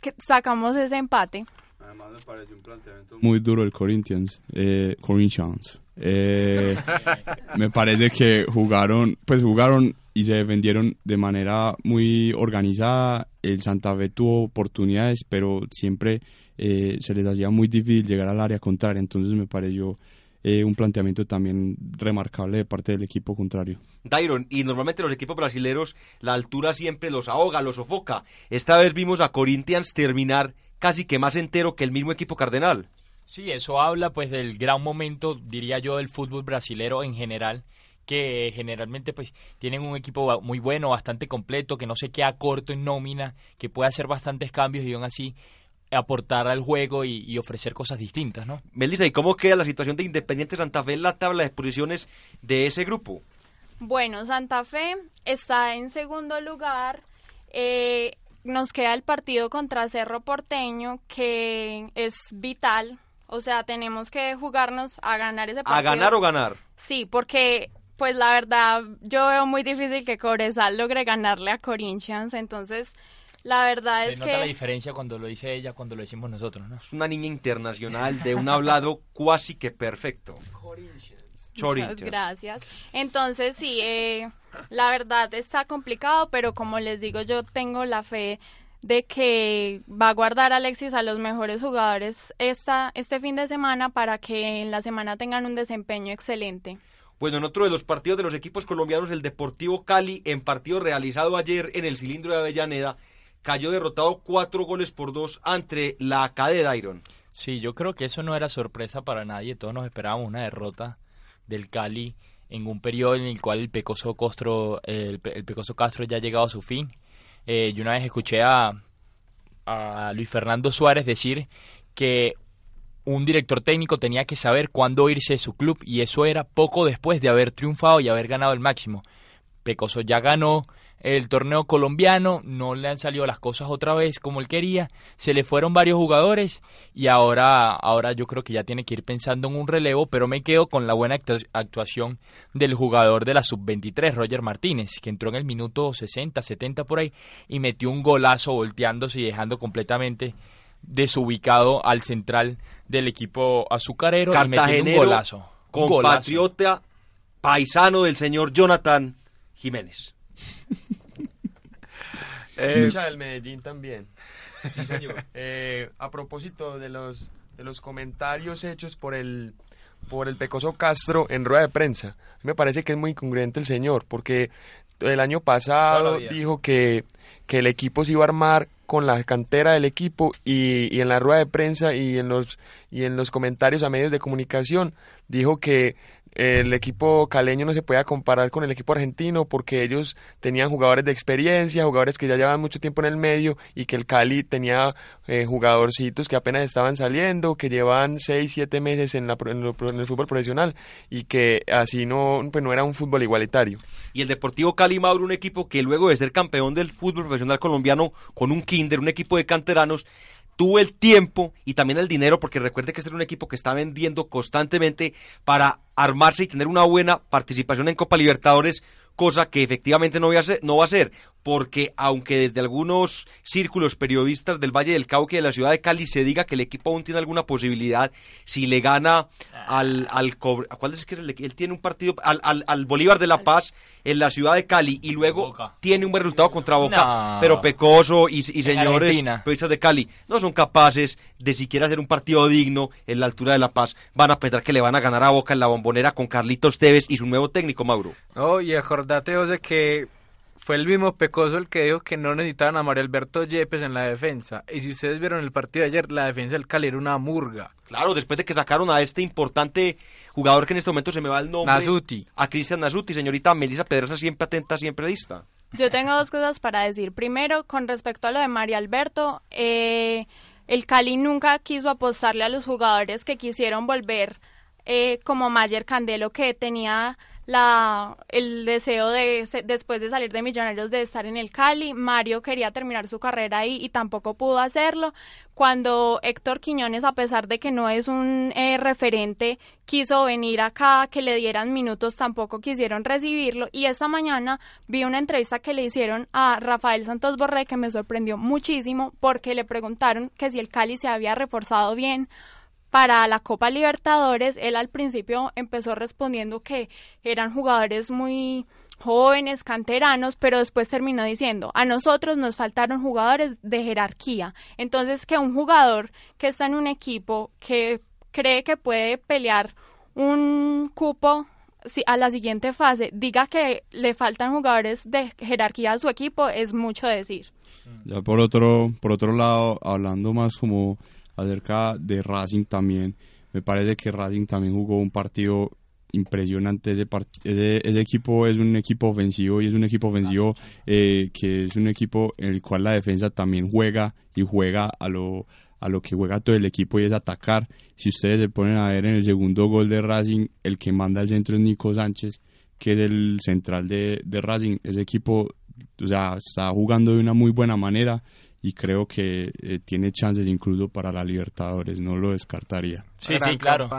que sacamos ese empate. Además me pareció un planteamiento muy duro el Corinthians. Eh, Corinthians. Eh, me parece que jugaron, pues jugaron y se defendieron de manera muy organizada. El Santa Fe tuvo oportunidades, pero siempre eh, se les hacía muy difícil llegar al área contraria. Entonces me pareció eh, un planteamiento también remarcable de parte del equipo contrario. Dairon, y normalmente los equipos brasileños la altura siempre los ahoga, los sofoca. Esta vez vimos a Corinthians terminar casi que más entero que el mismo equipo cardenal. Sí, eso habla pues del gran momento, diría yo, del fútbol brasilero en general que generalmente pues tienen un equipo muy bueno, bastante completo, que no se queda corto en nómina, que puede hacer bastantes cambios y aún así aportar al juego y, ofrecer cosas distintas, ¿no? Melissa, ¿y cómo queda la situación de Independiente Santa Fe en la tabla de posiciones de ese grupo? Bueno, Santa Fe está en segundo lugar. Eh, nos queda el partido contra Cerro Porteño, que es vital. O sea, tenemos que jugarnos a ganar ese partido. ¿A ganar o ganar? Sí, porque pues la verdad yo veo muy difícil que Cobresal logre ganarle a Corinthians, entonces la verdad es nota que... la diferencia cuando lo dice ella, cuando lo decimos nosotros, ¿no? Es una niña internacional de un hablado cuasi que perfecto. Muchas gracias. Entonces, sí, eh, la verdad está complicado, pero como les digo, yo tengo la fe de que va a guardar Alexis a los mejores jugadores esta, este fin de semana para que en la semana tengan un desempeño excelente. Bueno, en otro de los partidos de los equipos colombianos, el Deportivo Cali, en partido realizado ayer en el cilindro de Avellaneda, cayó derrotado cuatro goles por dos ante la KD Dairon. Sí, yo creo que eso no era sorpresa para nadie. Todos nos esperábamos una derrota del Cali en un periodo en el cual el Pecoso Castro, el, Pecoso Castro ya ha llegado a su fin. Eh, yo una vez escuché a, a Luis Fernando Suárez decir que un director técnico tenía que saber cuándo irse de su club y eso era poco después de haber triunfado y haber ganado el máximo. Pecoso ya ganó el torneo colombiano, no le han salido las cosas otra vez como él quería, se le fueron varios jugadores y ahora, ahora yo creo que ya tiene que ir pensando en un relevo, pero me quedo con la buena actuación del jugador de la sub-23, Roger Martínez, que entró en el minuto 60, 70 por ahí y metió un golazo volteándose y dejando completamente desubicado al central del equipo azucarero y metiendo un golazo. compatriota paisano del señor Jonathan Jiménez. Eh, del Medellín también. Sí, señor. Eh, a propósito de los, de los comentarios hechos por el, por el Pecoso Castro en rueda de prensa. Me parece que es muy incongruente el señor, porque el año pasado dijo que, que el equipo se iba a armar con la cantera del equipo y, y, en la rueda de prensa y en los y en los comentarios a medios de comunicación dijo que el equipo caleño no se puede comparar con el equipo argentino porque ellos tenían jugadores de experiencia, jugadores que ya llevaban mucho tiempo en el medio y que el Cali tenía eh, jugadorcitos que apenas estaban saliendo, que llevaban 6, 7 meses en, la, en, el fútbol profesional y que así no, pues no era un fútbol igualitario. Y el Deportivo Cali Mauro, un equipo que luego de ser campeón del fútbol profesional colombiano con un kinder, un equipo de canteranos, tuvo el tiempo y también el dinero, porque recuerde que este es un equipo que está vendiendo constantemente para armarse y tener una buena participación en Copa Libertadores, cosa que efectivamente no va a ser, no va a ser porque aunque desde algunos círculos periodistas del Valle del Cauca y de la ciudad de Cali se diga que el equipo aún tiene alguna posibilidad si le gana al, al ¿cuál es que él tiene un partido al, al, Bolívar de la Paz en la ciudad de Cali y luego tiene un buen resultado contra Boca, pero Pecoso y, y señores periodistas de Cali no son capaces de siquiera hacer un partido digno en la altura de La Paz, van a pensar que le van a ganar a Boca en la bombonera con Carlitos Tevez y su nuevo técnico Mauro. No, y acordate de que fue el mismo Pecoso el que dijo que no necesitaban a Mario Alberto Yepes en la defensa. Y si ustedes vieron el partido de ayer, la defensa del Cali era una murga. Claro, después de que sacaron a este importante jugador que en este momento se me va el nombre. Nasuti. A Cristian Nasuti, señorita Melissa Pedrosa, siempre atenta, siempre lista. Yo tengo dos cosas para decir. Primero, con respecto a lo de Mario Alberto, eh, el Cali nunca quiso apostarle a los jugadores que quisieron volver, eh, como Mayer Candelo, que tenía la, el deseo de, después de salir de Millonarios, de estar en el Cali. Mario quería terminar su carrera ahí y tampoco pudo hacerlo. Cuando Héctor Quiñones, a pesar de que no es un eh, referente, quiso venir acá, que le dieran minutos, tampoco quisieron recibirlo. Y esta mañana vi una entrevista que le hicieron a Rafael Santos Borré que me sorprendió muchísimo porque le preguntaron que si el Cali se había reforzado bien para la Copa Libertadores, él al principio empezó respondiendo que eran jugadores muy jóvenes, canteranos, pero después terminó diciendo, a nosotros nos faltaron jugadores de jerarquía. Entonces, que un jugador que está en un equipo que cree que puede pelear un cupo a la siguiente fase, diga que le faltan jugadores de jerarquía a su equipo, es mucho decir. Ya por otro, por otro lado, hablando más como acerca de Racing también. Me parece que Racing también jugó un partido impresionante. Ese, ese, equipo es un equipo ofensivo y es un equipo ofensivo eh, que es un equipo en el cual la defensa también juega y juega a lo, a lo que juega todo el equipo y es atacar. Si ustedes se ponen a ver en el segundo gol de Racing, el que manda al centro es Nico Sánchez, que es el central de, de Racing. Ese equipo o sea, está jugando de una muy buena manera y creo que eh, tiene chances incluso para la Libertadores, no lo descartaría. Sí, sí, claro.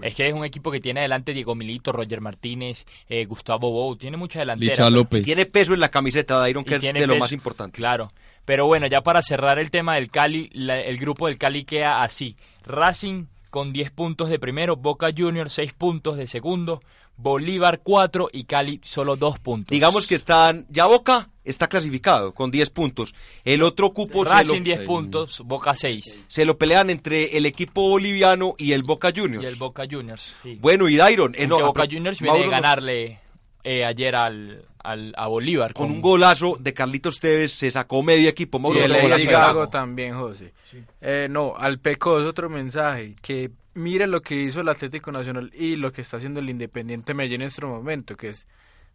es que es un equipo que tiene adelante Diego Milito, Roger Martínez, eh, Gustavo Bou, tiene mucha delantera. López. Tiene peso en la camiseta de Iron, que es de lo más importante. Claro. Pero bueno, ya para cerrar el tema del Cali, el grupo del Cali queda así. Racing con 10 puntos de primero, Boca Juniors 6 puntos de segundo, Bolívar 4 y Cali solo 2 puntos. Digamos que están, ya Boca está clasificado con 10 puntos. El otro cupo... Racing 10 puntos, Boca 6. Se lo pelean entre el equipo boliviano y el Boca Juniors. Y el Boca Juniors, Bueno, y Dairon... Eh, Boca Juniors viene a ganarle eh, ayer al, al, a Bolívar. Con, un golazo de Carlitos Tevez se sacó medio equipo. Mauro, y el también, José. Eh, no, al Peco es otro mensaje, que mire lo que hizo el Atlético Nacional y lo que está haciendo el Independiente Medellín en este momento, que es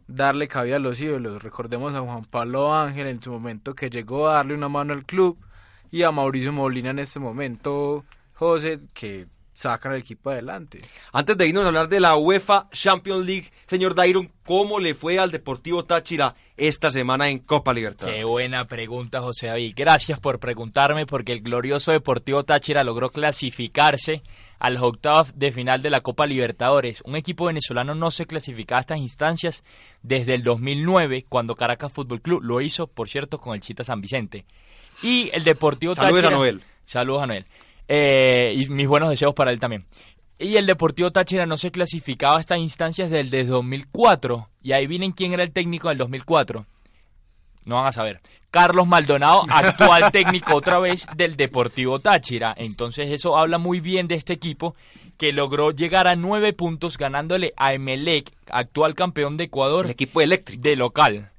darle cabida a los ídolos. Recordemos a Juan Pablo Ángel en su momento que llegó a darle una mano al club y a Mauricio Molina en este momento, José, que sacan el equipo adelante. Antes de irnos a hablar de la UEFA Champions League, señor Dairon, ¿cómo le fue al Deportivo Táchira esta semana en Copa Libertadores? Qué buena pregunta, José David. Gracias por preguntarme porque el glorioso Deportivo Táchira logró clasificarse a los octavos de final de la Copa Libertadores. Un equipo venezolano no se clasificaba a estas instancias desde el 2009, cuando Caracas Fútbol Club lo hizo, por cierto, con el Chita San Vicente. Y el Deportivo Saludos Táchira... a Noel. Saludos a Noel. Eh, y mis buenos deseos para él también. Y el Deportivo Táchira no se clasificaba a estas instancias desde 2004. Y ahí vienen quién era el técnico del 2004. No van a saber. Carlos Maldonado, actual técnico otra vez del Deportivo Táchira. Entonces eso habla muy bien de este equipo que logró llegar a nueve puntos ganándole a Emelec, actual campeón de Ecuador. El equipo eléctrico. De local.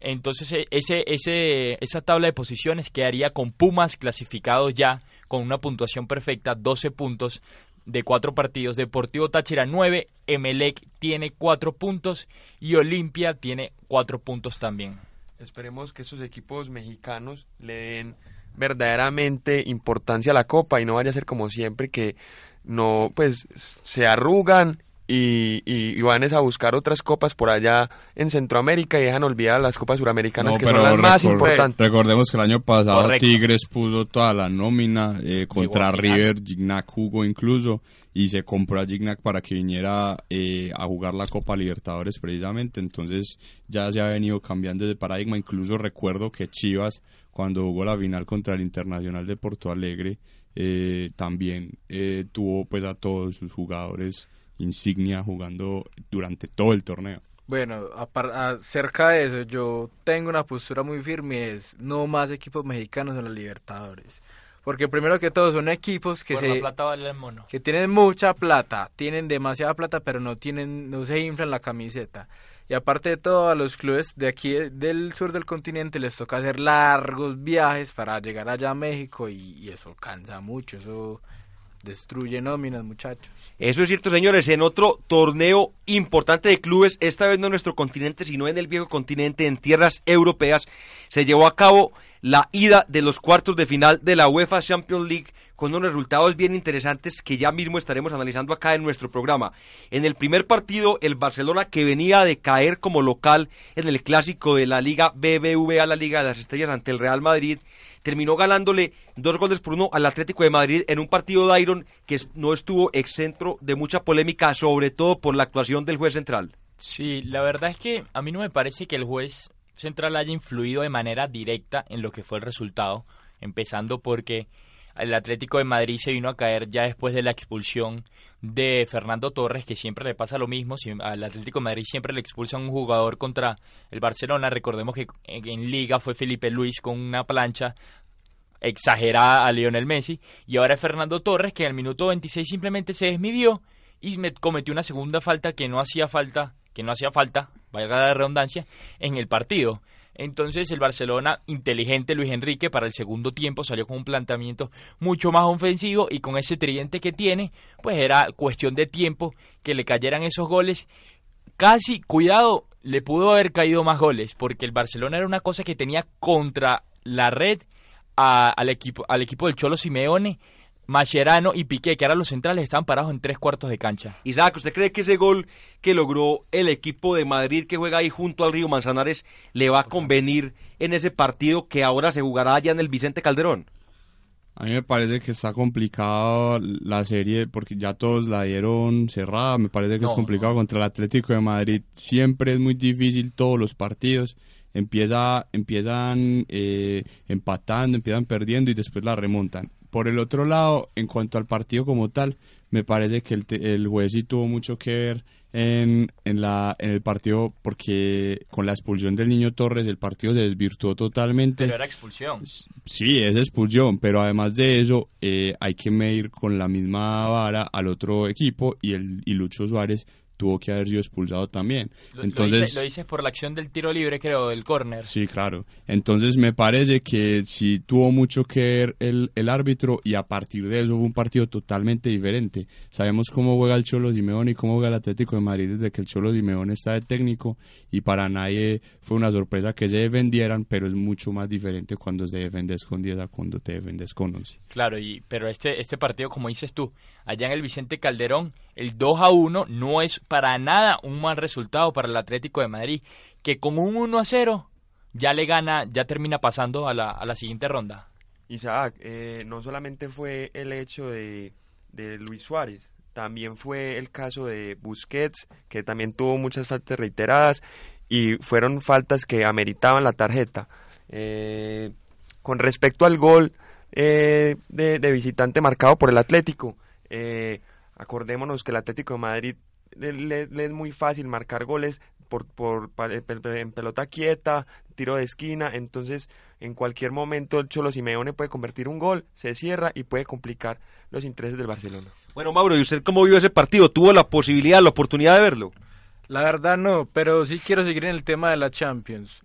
Entonces e, ese, ese, esa tabla de posiciones quedaría con Pumas clasificados ya con una puntuación perfecta, 12 puntos de cuatro partidos. Deportivo Táchira 9, Emelec tiene cuatro puntos y Olimpia tiene cuatro puntos también. Esperemos que esos equipos mexicanos le den verdaderamente importancia a la copa y no vaya a ser como siempre que no pues se arrugan y, y, van a buscar otras copas por allá en Centroamérica y dejan olvidar las copas suramericanas que son las más importantes. Recordemos que el año pasado Tigres puso toda la nómina eh, contra River, Gignac jugó incluso y se compró a Gignac para que viniera eh, a jugar la Copa Libertadores precisamente, entonces ya se ha venido cambiando de paradigma, incluso recuerdo que Chivas cuando jugó la final contra el Internacional de Porto Alegre eh, también tuvo pues a todos sus jugadores insignia jugando durante todo el torneo. Bueno, acerca de eso, yo tengo una postura muy firme, es no más equipos mexicanos en los Libertadores. Porque primero que todo son equipos que se que tienen mucha plata, tienen demasiada plata, pero no tienen no se inflan la camiseta. Y aparte de todo, a los clubes de aquí del sur del continente les toca hacer largos viajes para llegar allá a México y, y eso cansa mucho, eso destruye nóminas, muchachos. Eso es cierto, señores. En otro torneo importante de clubes, esta vez no en nuestro continente, sino en el viejo continente, en tierras europeas, se llevó a cabo la ida de los cuartos de final de la UEFA Champions League con unos resultados bien interesantes que ya mismo estaremos analizando acá en nuestro programa. En el primer partido, el Barcelona que venía de caer como local en el clásico de la Liga BBVA, la Liga de las Estrellas ante el Real Madrid, terminó ganándole dos goles por uno al Atlético de Madrid en un partido de Iron que no estuvo exento de mucha polémica, sobre todo por la actuación del juez central. Sí, la verdad es que a mí no me parece que el juez central haya influido de manera directa en lo que fue el resultado, empezando porque el Atlético de Madrid se vino a caer ya después de la expulsión de Fernando Torres, que siempre le pasa lo mismo, al Atlético de Madrid siempre le expulsan un jugador contra el Barcelona, recordemos que en, Liga fue Felipe Luis con una plancha exagerada a Lionel Messi, y ahora es Fernando Torres que en el minuto 26 simplemente se desmidió y me cometió una segunda falta que no hacía falta, que no hacía falta, vaya la redundancia, en el partido. Entonces el Barcelona, inteligente Luis Enrique, para el segundo tiempo salió con un planteamiento mucho más ofensivo y con ese tridente que tiene, pues era cuestión de tiempo que le cayeran esos goles. Casi, cuidado, le pudo haber caído más goles, porque el Barcelona era una cosa que tenía contra la red al, equipo, al equipo del Cholo Simeone Mascherano y Piqué, que ahora los centrales, estaban parados en tres cuartos de cancha. Isaac, ¿usted cree que ese gol que logró el equipo de Madrid que juega ahí junto al Río Manzanares le va a convenir en ese partido que ahora se jugará allá en el Vicente Calderón? A mí me parece que está complicado la serie porque ya todos la dieron cerrada. Me parece que es complicado contra el Atlético de Madrid. Siempre es muy difícil todos los partidos. Empieza, empiezan eh, empatando, empiezan perdiendo y después la remontan por el otro lado, en cuanto al partido como tal, me parece que el, el juez sí tuvo mucho que ver en, en, la, en el partido porque con la expulsión del niño Torres el partido se desvirtuó totalmente. Pero era expulsión. Sí, es expulsión, pero además de eso eh, hay que medir con la misma vara al otro equipo y, el, y Lucho Suárez tuvo que haber sido expulsado también. Entonces, lo, dices, por la acción del tiro libre, creo, del córner. Sí, claro. Entonces me parece que sí tuvo mucho que ver el, el, árbitro y a partir de eso fue un partido totalmente diferente. Sabemos cómo juega el Cholo Simeone y cómo juega el Atlético de Madrid desde que el Cholo Simeone está de técnico y para nadie fue una sorpresa que se defendieran, pero es mucho más diferente cuando se defiendes con 10 a cuando te defendes con 11. Claro, y, pero este, este partido, como dices tú, allá en el Vicente Calderón, el 2 a 1 no es para nada un mal resultado para el Atlético de Madrid, que con un 1 a 0 ya le gana, ya termina pasando a la, a la siguiente ronda. Isaac, eh, no solamente fue el hecho de, de Luis Suárez, también fue el caso de Busquets, que también tuvo muchas faltas reiteradas y fueron faltas que ameritaban la tarjeta. Eh, con respecto al gol eh, de, de, visitante marcado por el Atlético, acordémonos que el Atlético de Madrid le, es muy fácil marcar goles por, por, en pelota quieta, tiro de esquina, entonces en cualquier momento el Cholo Simeone puede convertir un gol, se cierra y puede complicar los intereses del Barcelona. Bueno, Mauro, ¿y usted cómo vio ese partido? ¿Tuvo la posibilidad, la oportunidad de verlo? La verdad no, pero sí quiero seguir en el tema de la Champions.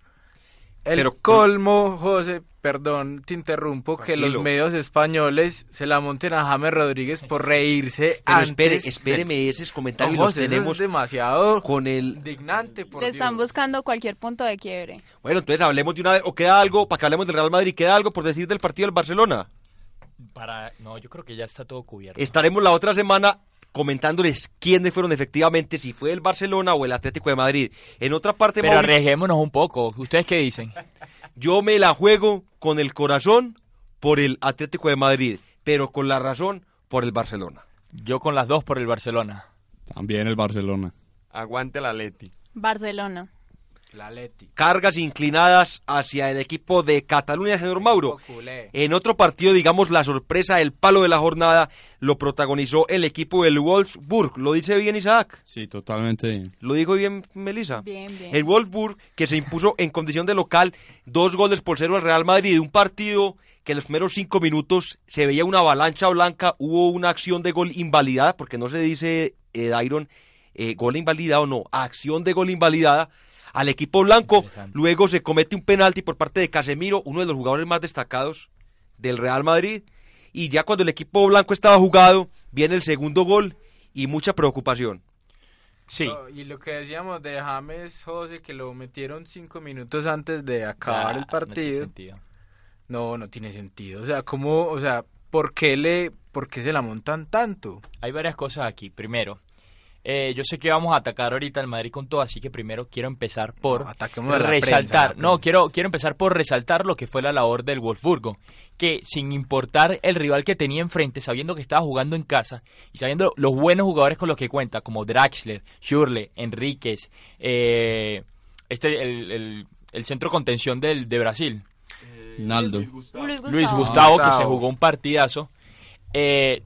El Pero- colmo, José, perdón, te interrumpo, que los medios españoles se la monten a James Rodríguez por reírse Pero antes espere, del- espéreme, esos comentarios los tenemos es demasiado con el... indignante, por Le Dios. están buscando cualquier punto de quiebre. Bueno, entonces hablemos de una vez, o queda algo, para que hablemos del Real Madrid, ¿queda algo por decir del partido del Barcelona? Para... No, yo creo que ya está todo cubierto. Estaremos la otra semana comentándoles quiénes fueron efectivamente, si fue el Barcelona o el Atlético de Madrid. En otra parte, Pero Mauricio, arriesguémonos un poco. ¿Ustedes qué dicen? Yo me la juego con el corazón por el Atlético de Madrid, pero con la razón por el Barcelona. Yo con las dos por el Barcelona. También el Barcelona. Aguante la Leti. Barcelona. La Leti. Cargas inclinadas hacia el equipo de Cataluña, señor Mauro. En otro partido, digamos, la sorpresa, el palo de la jornada, lo protagonizó el equipo del Wolfsburg. ¿Lo dice bien Isaac? Sí, totalmente bien. ¿Lo dijo bien Melissa? Bien, bien. El Wolfsburg, que se impuso en condición de local, dos goles por cero al Real Madrid, un partido que en los primeros cinco minutos se veía una avalancha blanca, hubo una acción de gol invalidada, porque no se dice, eh, Dairon, eh, gol invalidado, no, acción de gol invalidada al equipo blanco, luego se comete un penalti por parte de Casemiro, uno de los jugadores más destacados del Real Madrid, y ya cuando el equipo blanco estaba jugado, viene el segundo gol y mucha preocupación. Sí. No, y lo que decíamos de James José, que lo metieron cinco minutos antes de acabar Ah, el no tiene partido. sentido. No, no tiene sentido. O sea, ¿cómo, o sea, por qué le, por qué se la montan tanto? Hay varias cosas aquí. Primero, eh, yo sé que vamos a atacar ahorita al Madrid con todo, así que primero quiero empezar por No, prensa, resaltar. no, quiero quiero empezar por resaltar lo que fue la labor del Wolfsburgo, que sin importar el rival que tenía enfrente, sabiendo que estaba jugando en casa y sabiendo los buenos jugadores con los que cuenta, como Draxler, Schürrle, Enríquez, eh, este el, el- el centro contención del de Brasil. Naldo. Luis Gustavo. Luis Gustavo, que se jugó un partidazo, eh,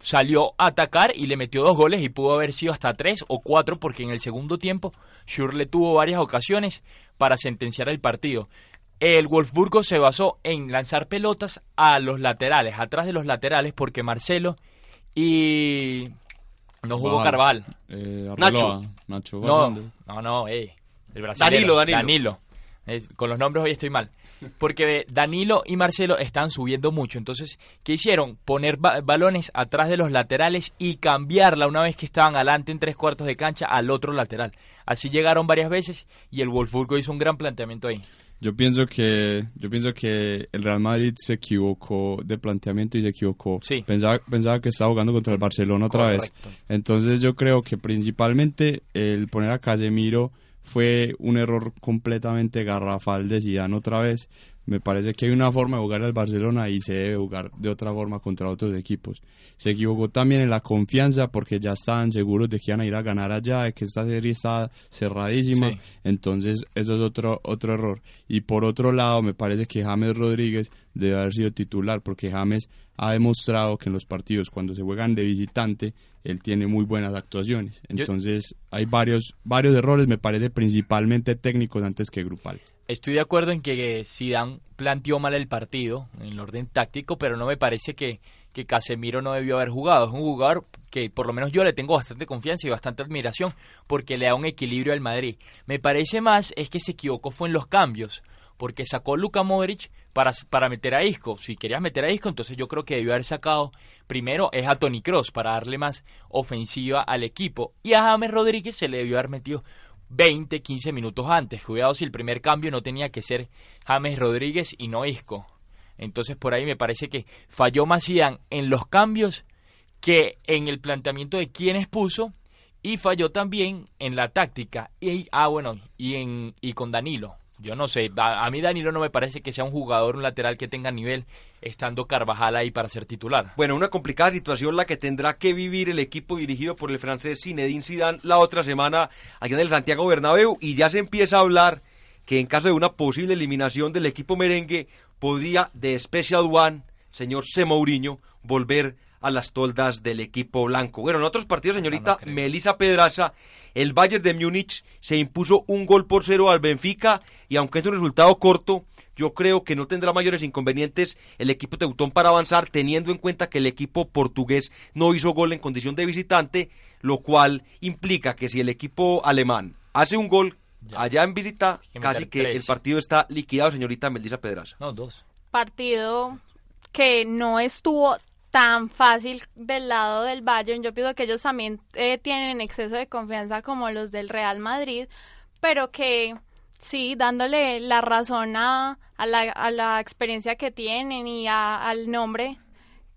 salió a atacar y le metió dos goles y pudo haber sido hasta tres o cuatro porque en el segundo tiempo Schürrle tuvo varias ocasiones para sentenciar el partido. El Wolfsburgo se basó en lanzar pelotas a los laterales, atrás de los laterales, porque Marcelo y no jugó Bajal. Carval. Eh, Nacho. Arbeloa, Nacho No, no, no, eh, el brasilero, Danilo, Danilo. Es- con los nombres hoy estoy mal. Porque Danilo y Marcelo están subiendo mucho. Entonces, ¿qué hicieron? Poner ba- balones atrás de los laterales y cambiarla una vez que estaban adelante en tres cuartos de cancha al otro lateral. Así llegaron varias veces y el Wolfsburgo hizo un gran planteamiento ahí. Yo pienso que yo pienso que el Real Madrid se equivocó de planteamiento y se equivocó. Sí. Pensaba, pensaba que estaba jugando contra el Barcelona otra vez. Entonces yo creo que principalmente el poner a Casemiro fue un error completamente garrafal de Zidane otra vez. Me parece que hay una forma de jugar al Barcelona y se debe jugar de otra forma contra otros equipos. Se equivocó también en la confianza porque ya estaban seguros de que iban a ir a ganar allá, de que esta serie está cerradísima. Sí. Entonces, eso es otro, otro error. Y por otro lado, me parece que James Rodríguez debe haber sido titular, porque James ha demostrado que en los partidos, cuando se juegan de visitante, él tiene muy buenas actuaciones. Yo- Entonces, hay varios, varios errores, me parece principalmente técnicos antes que grupal. Estoy de acuerdo en que Zidane planteó mal el partido en el orden táctico, pero no me parece que, que Casemiro no debió haber jugado. Es un jugador que por lo menos yo le tengo bastante confianza y bastante admiración porque le da un equilibrio al Madrid. Me parece más es que se equivocó fue en los cambios, porque sacó Luka Modric para, para meter a Isco. Si querías meter a Isco, entonces yo creo que debió haber sacado primero es a Tony Cross para darle más ofensiva al equipo y a James Rodríguez se le debió haber metido 20, 15 minutos antes. Cuidado si el primer cambio no tenía que ser James Rodríguez y no Isco. Entonces por ahí me parece que falló Zidane en los cambios que en el planteamiento de quiénes puso y falló también en la táctica y ah bueno y en y con Danilo. Yo no sé, a, a mí Danilo no me parece que sea un jugador, un lateral que tenga nivel, estando Carvajal ahí para ser titular. Bueno, una complicada situación la que tendrá que vivir el equipo dirigido por el francés Zinedine Zidane la otra semana aquí en el Santiago Bernabéu y ya se empieza a hablar que en caso de una posible eliminación del equipo merengue podría de Special One, señor C. Mourinho, volver a las toldas del equipo blanco. Bueno, en otros partidos, señorita Melisa Pedraza, el Bayern de Múnich se impuso un gol por cero al Benfica y aunque es un resultado corto, yo creo que no tendrá mayores inconvenientes el equipo teutón para avanzar, teniendo en cuenta que el equipo portugués no hizo gol en condición de visitante, lo cual implica que si el equipo alemán hace un gol allá en visita, casi que el partido está liquidado, señorita Melisa Pedraza. No, dos. Partido que no estuvo tan fácil del lado del Bayern. Yo pienso que ellos también eh, tienen exceso de confianza como los del Real Madrid, pero que sí, dándole la razón a, a, la, a experiencia que tienen y al nombre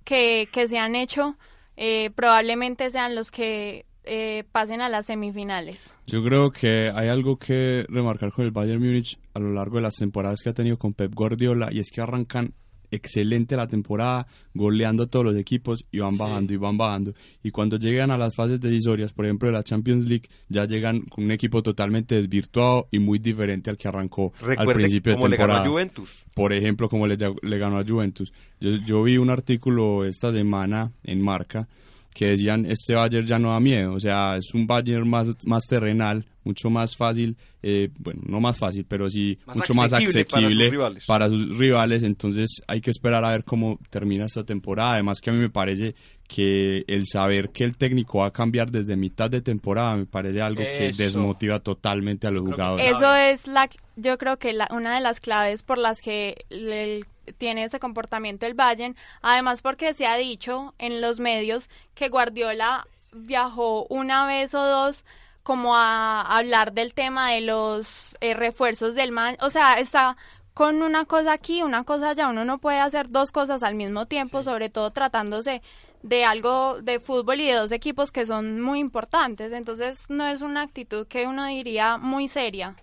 que, que se han hecho, eh, probablemente sean los que eh, pasen a las semifinales. Yo creo que hay algo que remarcar con el Bayern Múnich a lo largo de las temporadas que ha tenido con Pep Guardiola y es que arrancan excelente la temporada, goleando todos los equipos y van bajando y van bajando. Y cuando llegan a las fases decisorias, por ejemplo de la Champions League, ya llegan con un equipo totalmente desvirtuado y muy diferente al que arrancó al principio de temporada. Le ganó a Juventus. Por ejemplo, como le, le ganó a Juventus. Yo, yo vi un artículo esta semana en Marca que decían este Bayern ya no da miedo, o sea, es un Bayern más, más terrenal, mucho más fácil, eh, bueno, no más fácil, pero sí mucho más asequible para sus, rivales. Entonces hay que esperar a ver cómo termina esta temporada. Además que a mí me parece que el saber que el técnico va a cambiar desde mitad de temporada me parece algo que desmotiva totalmente a los jugadores. Eso es la, yo creo que la, una de las claves por las que el tiene ese comportamiento el Bayern, además porque se ha dicho en los medios que Guardiola viajó una vez o dos como a hablar del tema de los eh, refuerzos del man, o sea, está con una cosa aquí, una cosa allá, uno no puede hacer dos cosas al mismo tiempo, sobre todo tratándose de algo de fútbol y de dos equipos que son muy importantes, entonces no es una actitud que uno diría muy seria.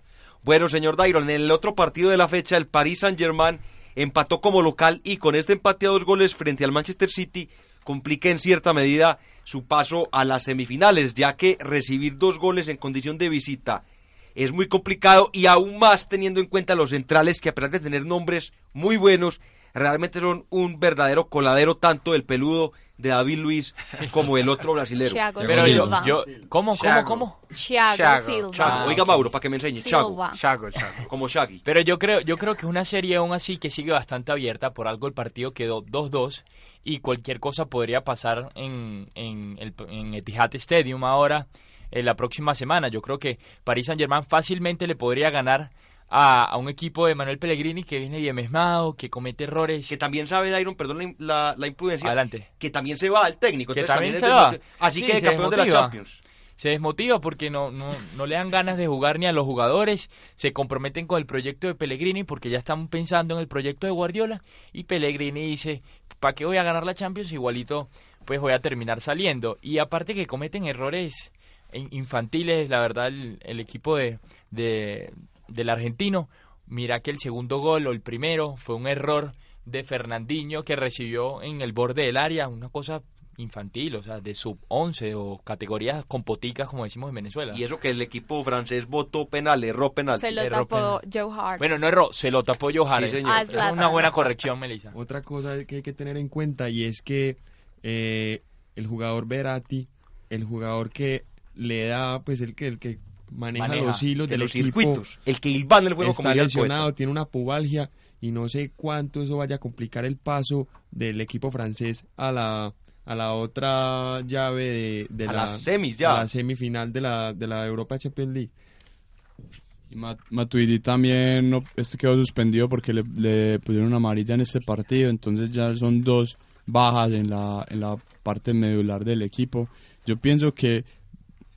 Bueno, señor Dairon, en el otro partido de la fecha, el Paris Saint-Germain empató como local y con este empate a dos goles frente al Manchester City complica en cierta medida su paso a las semifinales, ya que recibir dos goles en condición de visita es muy complicado y aún más teniendo en cuenta los centrales que a pesar de tener nombres muy buenos, realmente son un verdadero coladero tanto el peludo de David Luis como el otro brasilero. Pero yo, ¿cómo, cómo, cómo? Silva. Oiga Mauro, para que me enseñe. Chago. Como Shaggy. Pero yo creo, yo creo que es una serie aún así que sigue bastante abierta. Por algo el partido quedó 2-2 y cualquier cosa podría pasar en, en, el, en Etihad Stadium ahora en la próxima semana. Yo creo que Paris Saint Germain fácilmente le podría ganar a, un equipo de Manuel Pellegrini que viene bien mesmado, que comete errores. Que también sabe, Dairon, perdón la, la, imprudencia. Adelante. Que también se va al técnico. Que también, se va. Así que campeón de la Champions. Se desmotiva porque no, no, no le dan ganas de jugar ni a los jugadores, se comprometen con el proyecto de Pellegrini porque ya están pensando en el proyecto de Guardiola y Pellegrini dice, ¿para qué voy a ganar la Champions? Igualito pues voy a terminar saliendo. Y aparte que cometen errores infantiles, la verdad, el, equipo de, del argentino. Mira que el segundo gol o el primero fue un error de Fernandinho que recibió en el borde del área, una cosa infantil, o sea, de sub 11 o categorías con poticas, como decimos en Venezuela. Y eso que el equipo francés votó penal, erró penal. Se lo tapó Joe Hart. Bueno, no erró, se lo tapó Joe Hart. Ah, es una buena corrección, Melissa. Otra cosa que hay que tener en cuenta y es que eh, el jugador Verati, el jugador que le da, pues el que, el que maneja, los hilos del los equipo, circuitos, el que ilvana el juego está lesionado, tiene una pubalgia y no sé cuánto eso vaya a complicar el paso del equipo francés a la a la otra llave de, la, semis ya. la semifinal de la de la Europa Champions League. Y Matuidi también no, este quedó suspendido porque le, le pusieron una amarilla en este partido, entonces ya son dos bajas en la, en la parte medular del equipo. Yo pienso que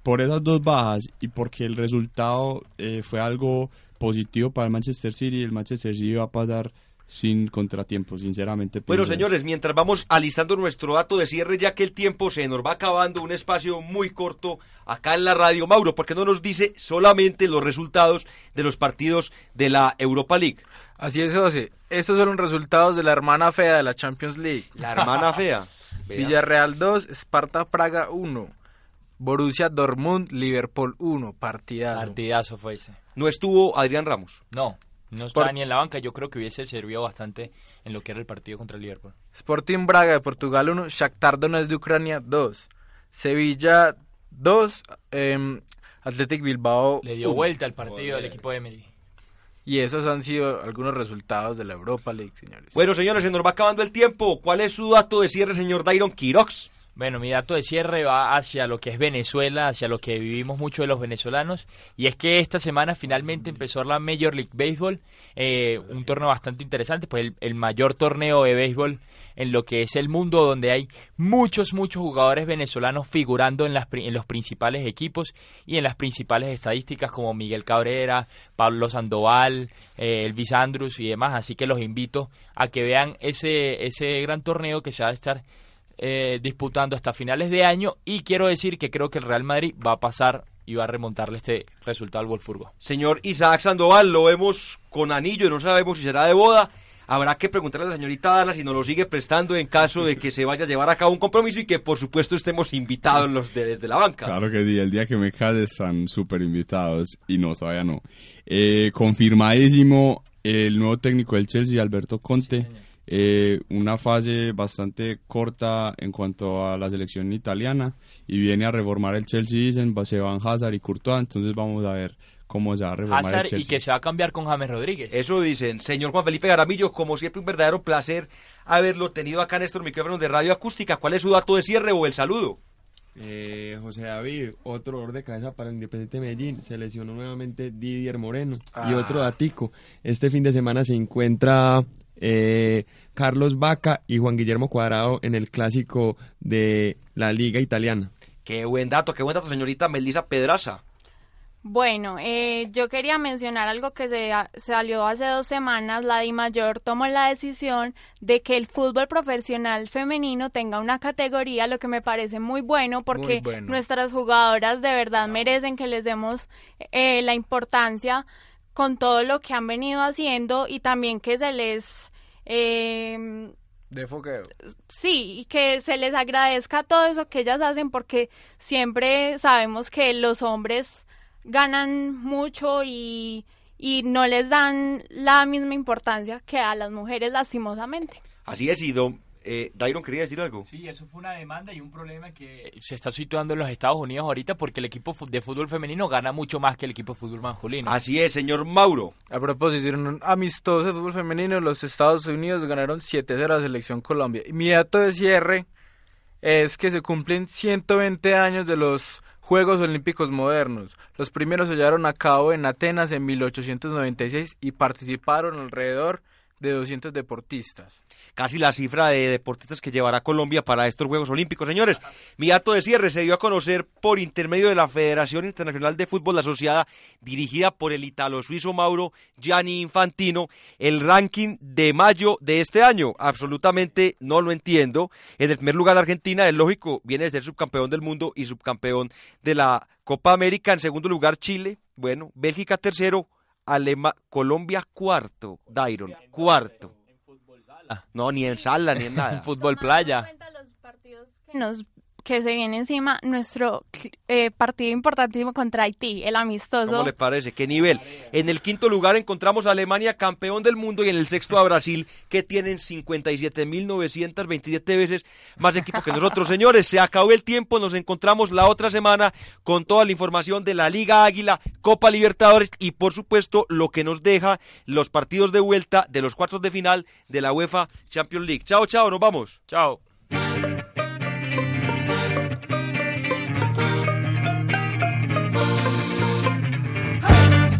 por esas dos bajas y porque el resultado eh, fue algo positivo para el Manchester City, el Manchester City va a pasar sin contratiempo, sinceramente. Bueno, señores, mientras vamos alistando nuestro dato de cierre, ya que el tiempo se nos va acabando, un espacio muy corto acá en la radio, Mauro, porque no nos dice solamente los resultados de los partidos de la Europa League. Así es, José. Estos son los resultados de la hermana fea de la Champions League. La hermana fea. Villarreal 2, Sparta Praga 1. Borussia Dortmund, Liverpool 1, partidazo. Partidazo fue ese. ¿No estuvo Adrián Ramos? No, No estaba ni en la banca, yo creo que hubiese servido bastante en lo que era el partido contra el Liverpool. Sporting Braga de Portugal 1, Shakhtar Donetsk de Ucrania 2, Sevilla 2, eh, Athletic Bilbao Le dio uno. vuelta al partido del equipo de Emery. Y esos han sido algunos resultados de la Europa League, señores. Bueno, señores, se nos va acabando el tiempo. ¿Cuál es su dato de cierre, señor Dairon Quirox? Bueno, mi dato de cierre va hacia lo que es Venezuela, hacia lo que vivimos mucho de los venezolanos, y es que esta semana finalmente empezó la Major League Baseball, eh, un torneo bastante interesante, pues el, mayor torneo de béisbol en lo que es el mundo, donde hay muchos, muchos jugadores venezolanos figurando en, las, en los principales equipos y en las principales estadísticas como Miguel Cabrera, Pablo Sandoval, eh, Elvis Andrus y demás, así que los invito a que vean ese, ese gran torneo que se va a estar eh, disputando hasta finales de año y quiero decir que creo que el Real Madrid va a pasar y va a remontarle este resultado al Wolfsburgo. Señor Isaac Sandoval, lo vemos con anillo, no sabemos si será de boda. Habrá que preguntarle a la señorita Dana si nos lo sigue prestando en caso de que se vaya a llevar a cabo un compromiso y que por supuesto estemos invitados los de desde la banca. Claro que sí, el día que me case están súper invitados y no, todavía no. Eh, confirmadísimo el nuevo técnico del Chelsea, Alberto Conte. Eh, una fase bastante corta en cuanto a la selección italiana y viene a reformar el Chelsea, dicen, se van Hazard y Courtois, entonces vamos a ver cómo se va a reformar el Hazard Chelsea. y que se va a cambiar con James Rodríguez. Eso dicen. Señor Juan Felipe Garamillo, como siempre un verdadero placer haberlo tenido acá en estos micrófonos de Radio Acústica. ¿Cuál es su dato de cierre o el saludo? Eh, José David, otro dolor de cabeza para el Independiente Medellín. Se lesionó nuevamente Didier Moreno. Y Ah. otro datico. Este fin de semana se encuentra eh, Carlos Vaca y Juan Guillermo Cuadrado en el clásico de la Liga Italiana. Qué buen dato, qué buen dato, señorita Melissa Pedraza. Bueno, eh, yo quería mencionar algo que se salió hace dos semanas. La DIMAYOR tomó la decisión de que el fútbol profesional femenino tenga una categoría, lo que me parece muy bueno porque Muy bueno. nuestras jugadoras de verdad merecen que les demos eh, la importancia con todo lo que han venido haciendo y también que se les... eh, De foqueo. Sí, y que se les agradezca todo eso que ellas hacen porque siempre sabemos que los hombres ganan mucho y, y no les dan la misma importancia que a las mujeres lastimosamente. Así es, y don eh, Dairon quería decir algo. Sí, eso fue una demanda y un problema que se está situando en los Estados Unidos ahorita porque el equipo de fútbol femenino gana mucho más que el equipo de fútbol masculino. Así es, señor Mauro. A propósito, en un amistoso de fútbol femenino, los Estados Unidos ganaron 7-0 a la selección Colombia. Y mi dato de cierre es que se cumplen 120 años de los Juegos Olímpicos Modernos. Los primeros se llevaron a cabo en Atenas en 1896 y participaron alrededor de 200 deportistas. Casi la cifra de deportistas que llevará Colombia para estos Juegos Olímpicos. Señores, mi dato de cierre se dio a conocer por intermedio de la Federación Internacional de Fútbol Asociada, dirigida por el italo-suizo Mauro Gianni Infantino, el ranking de mayo de este año. Absolutamente no lo entiendo. En el primer lugar, Argentina, es lógico, viene de ser subcampeón del mundo y subcampeón de la Copa América. En segundo lugar, Chile. Bueno, Bélgica tercero, Alema Colombia cuarto, Dairon, cuarto. No, ni en sala, ni en nada. En fútbol playa. Que, nos, que se viene encima nuestro eh, partido importantísimo contra Haití, el amistoso. ¿Cómo le parece? ¿Qué nivel? En el quinto lugar encontramos a Alemania, campeón del mundo, y en el sexto a Brasil, que tienen 57.927 veces más equipo que nosotros. Señores, se acabó el tiempo, nos encontramos la otra semana con toda la información de la Liga Águila, Copa Libertadores y, por supuesto, lo que nos deja los partidos de vuelta de los cuartos de final de la UEFA Champions League. Chao, chao, nos vamos. Chao.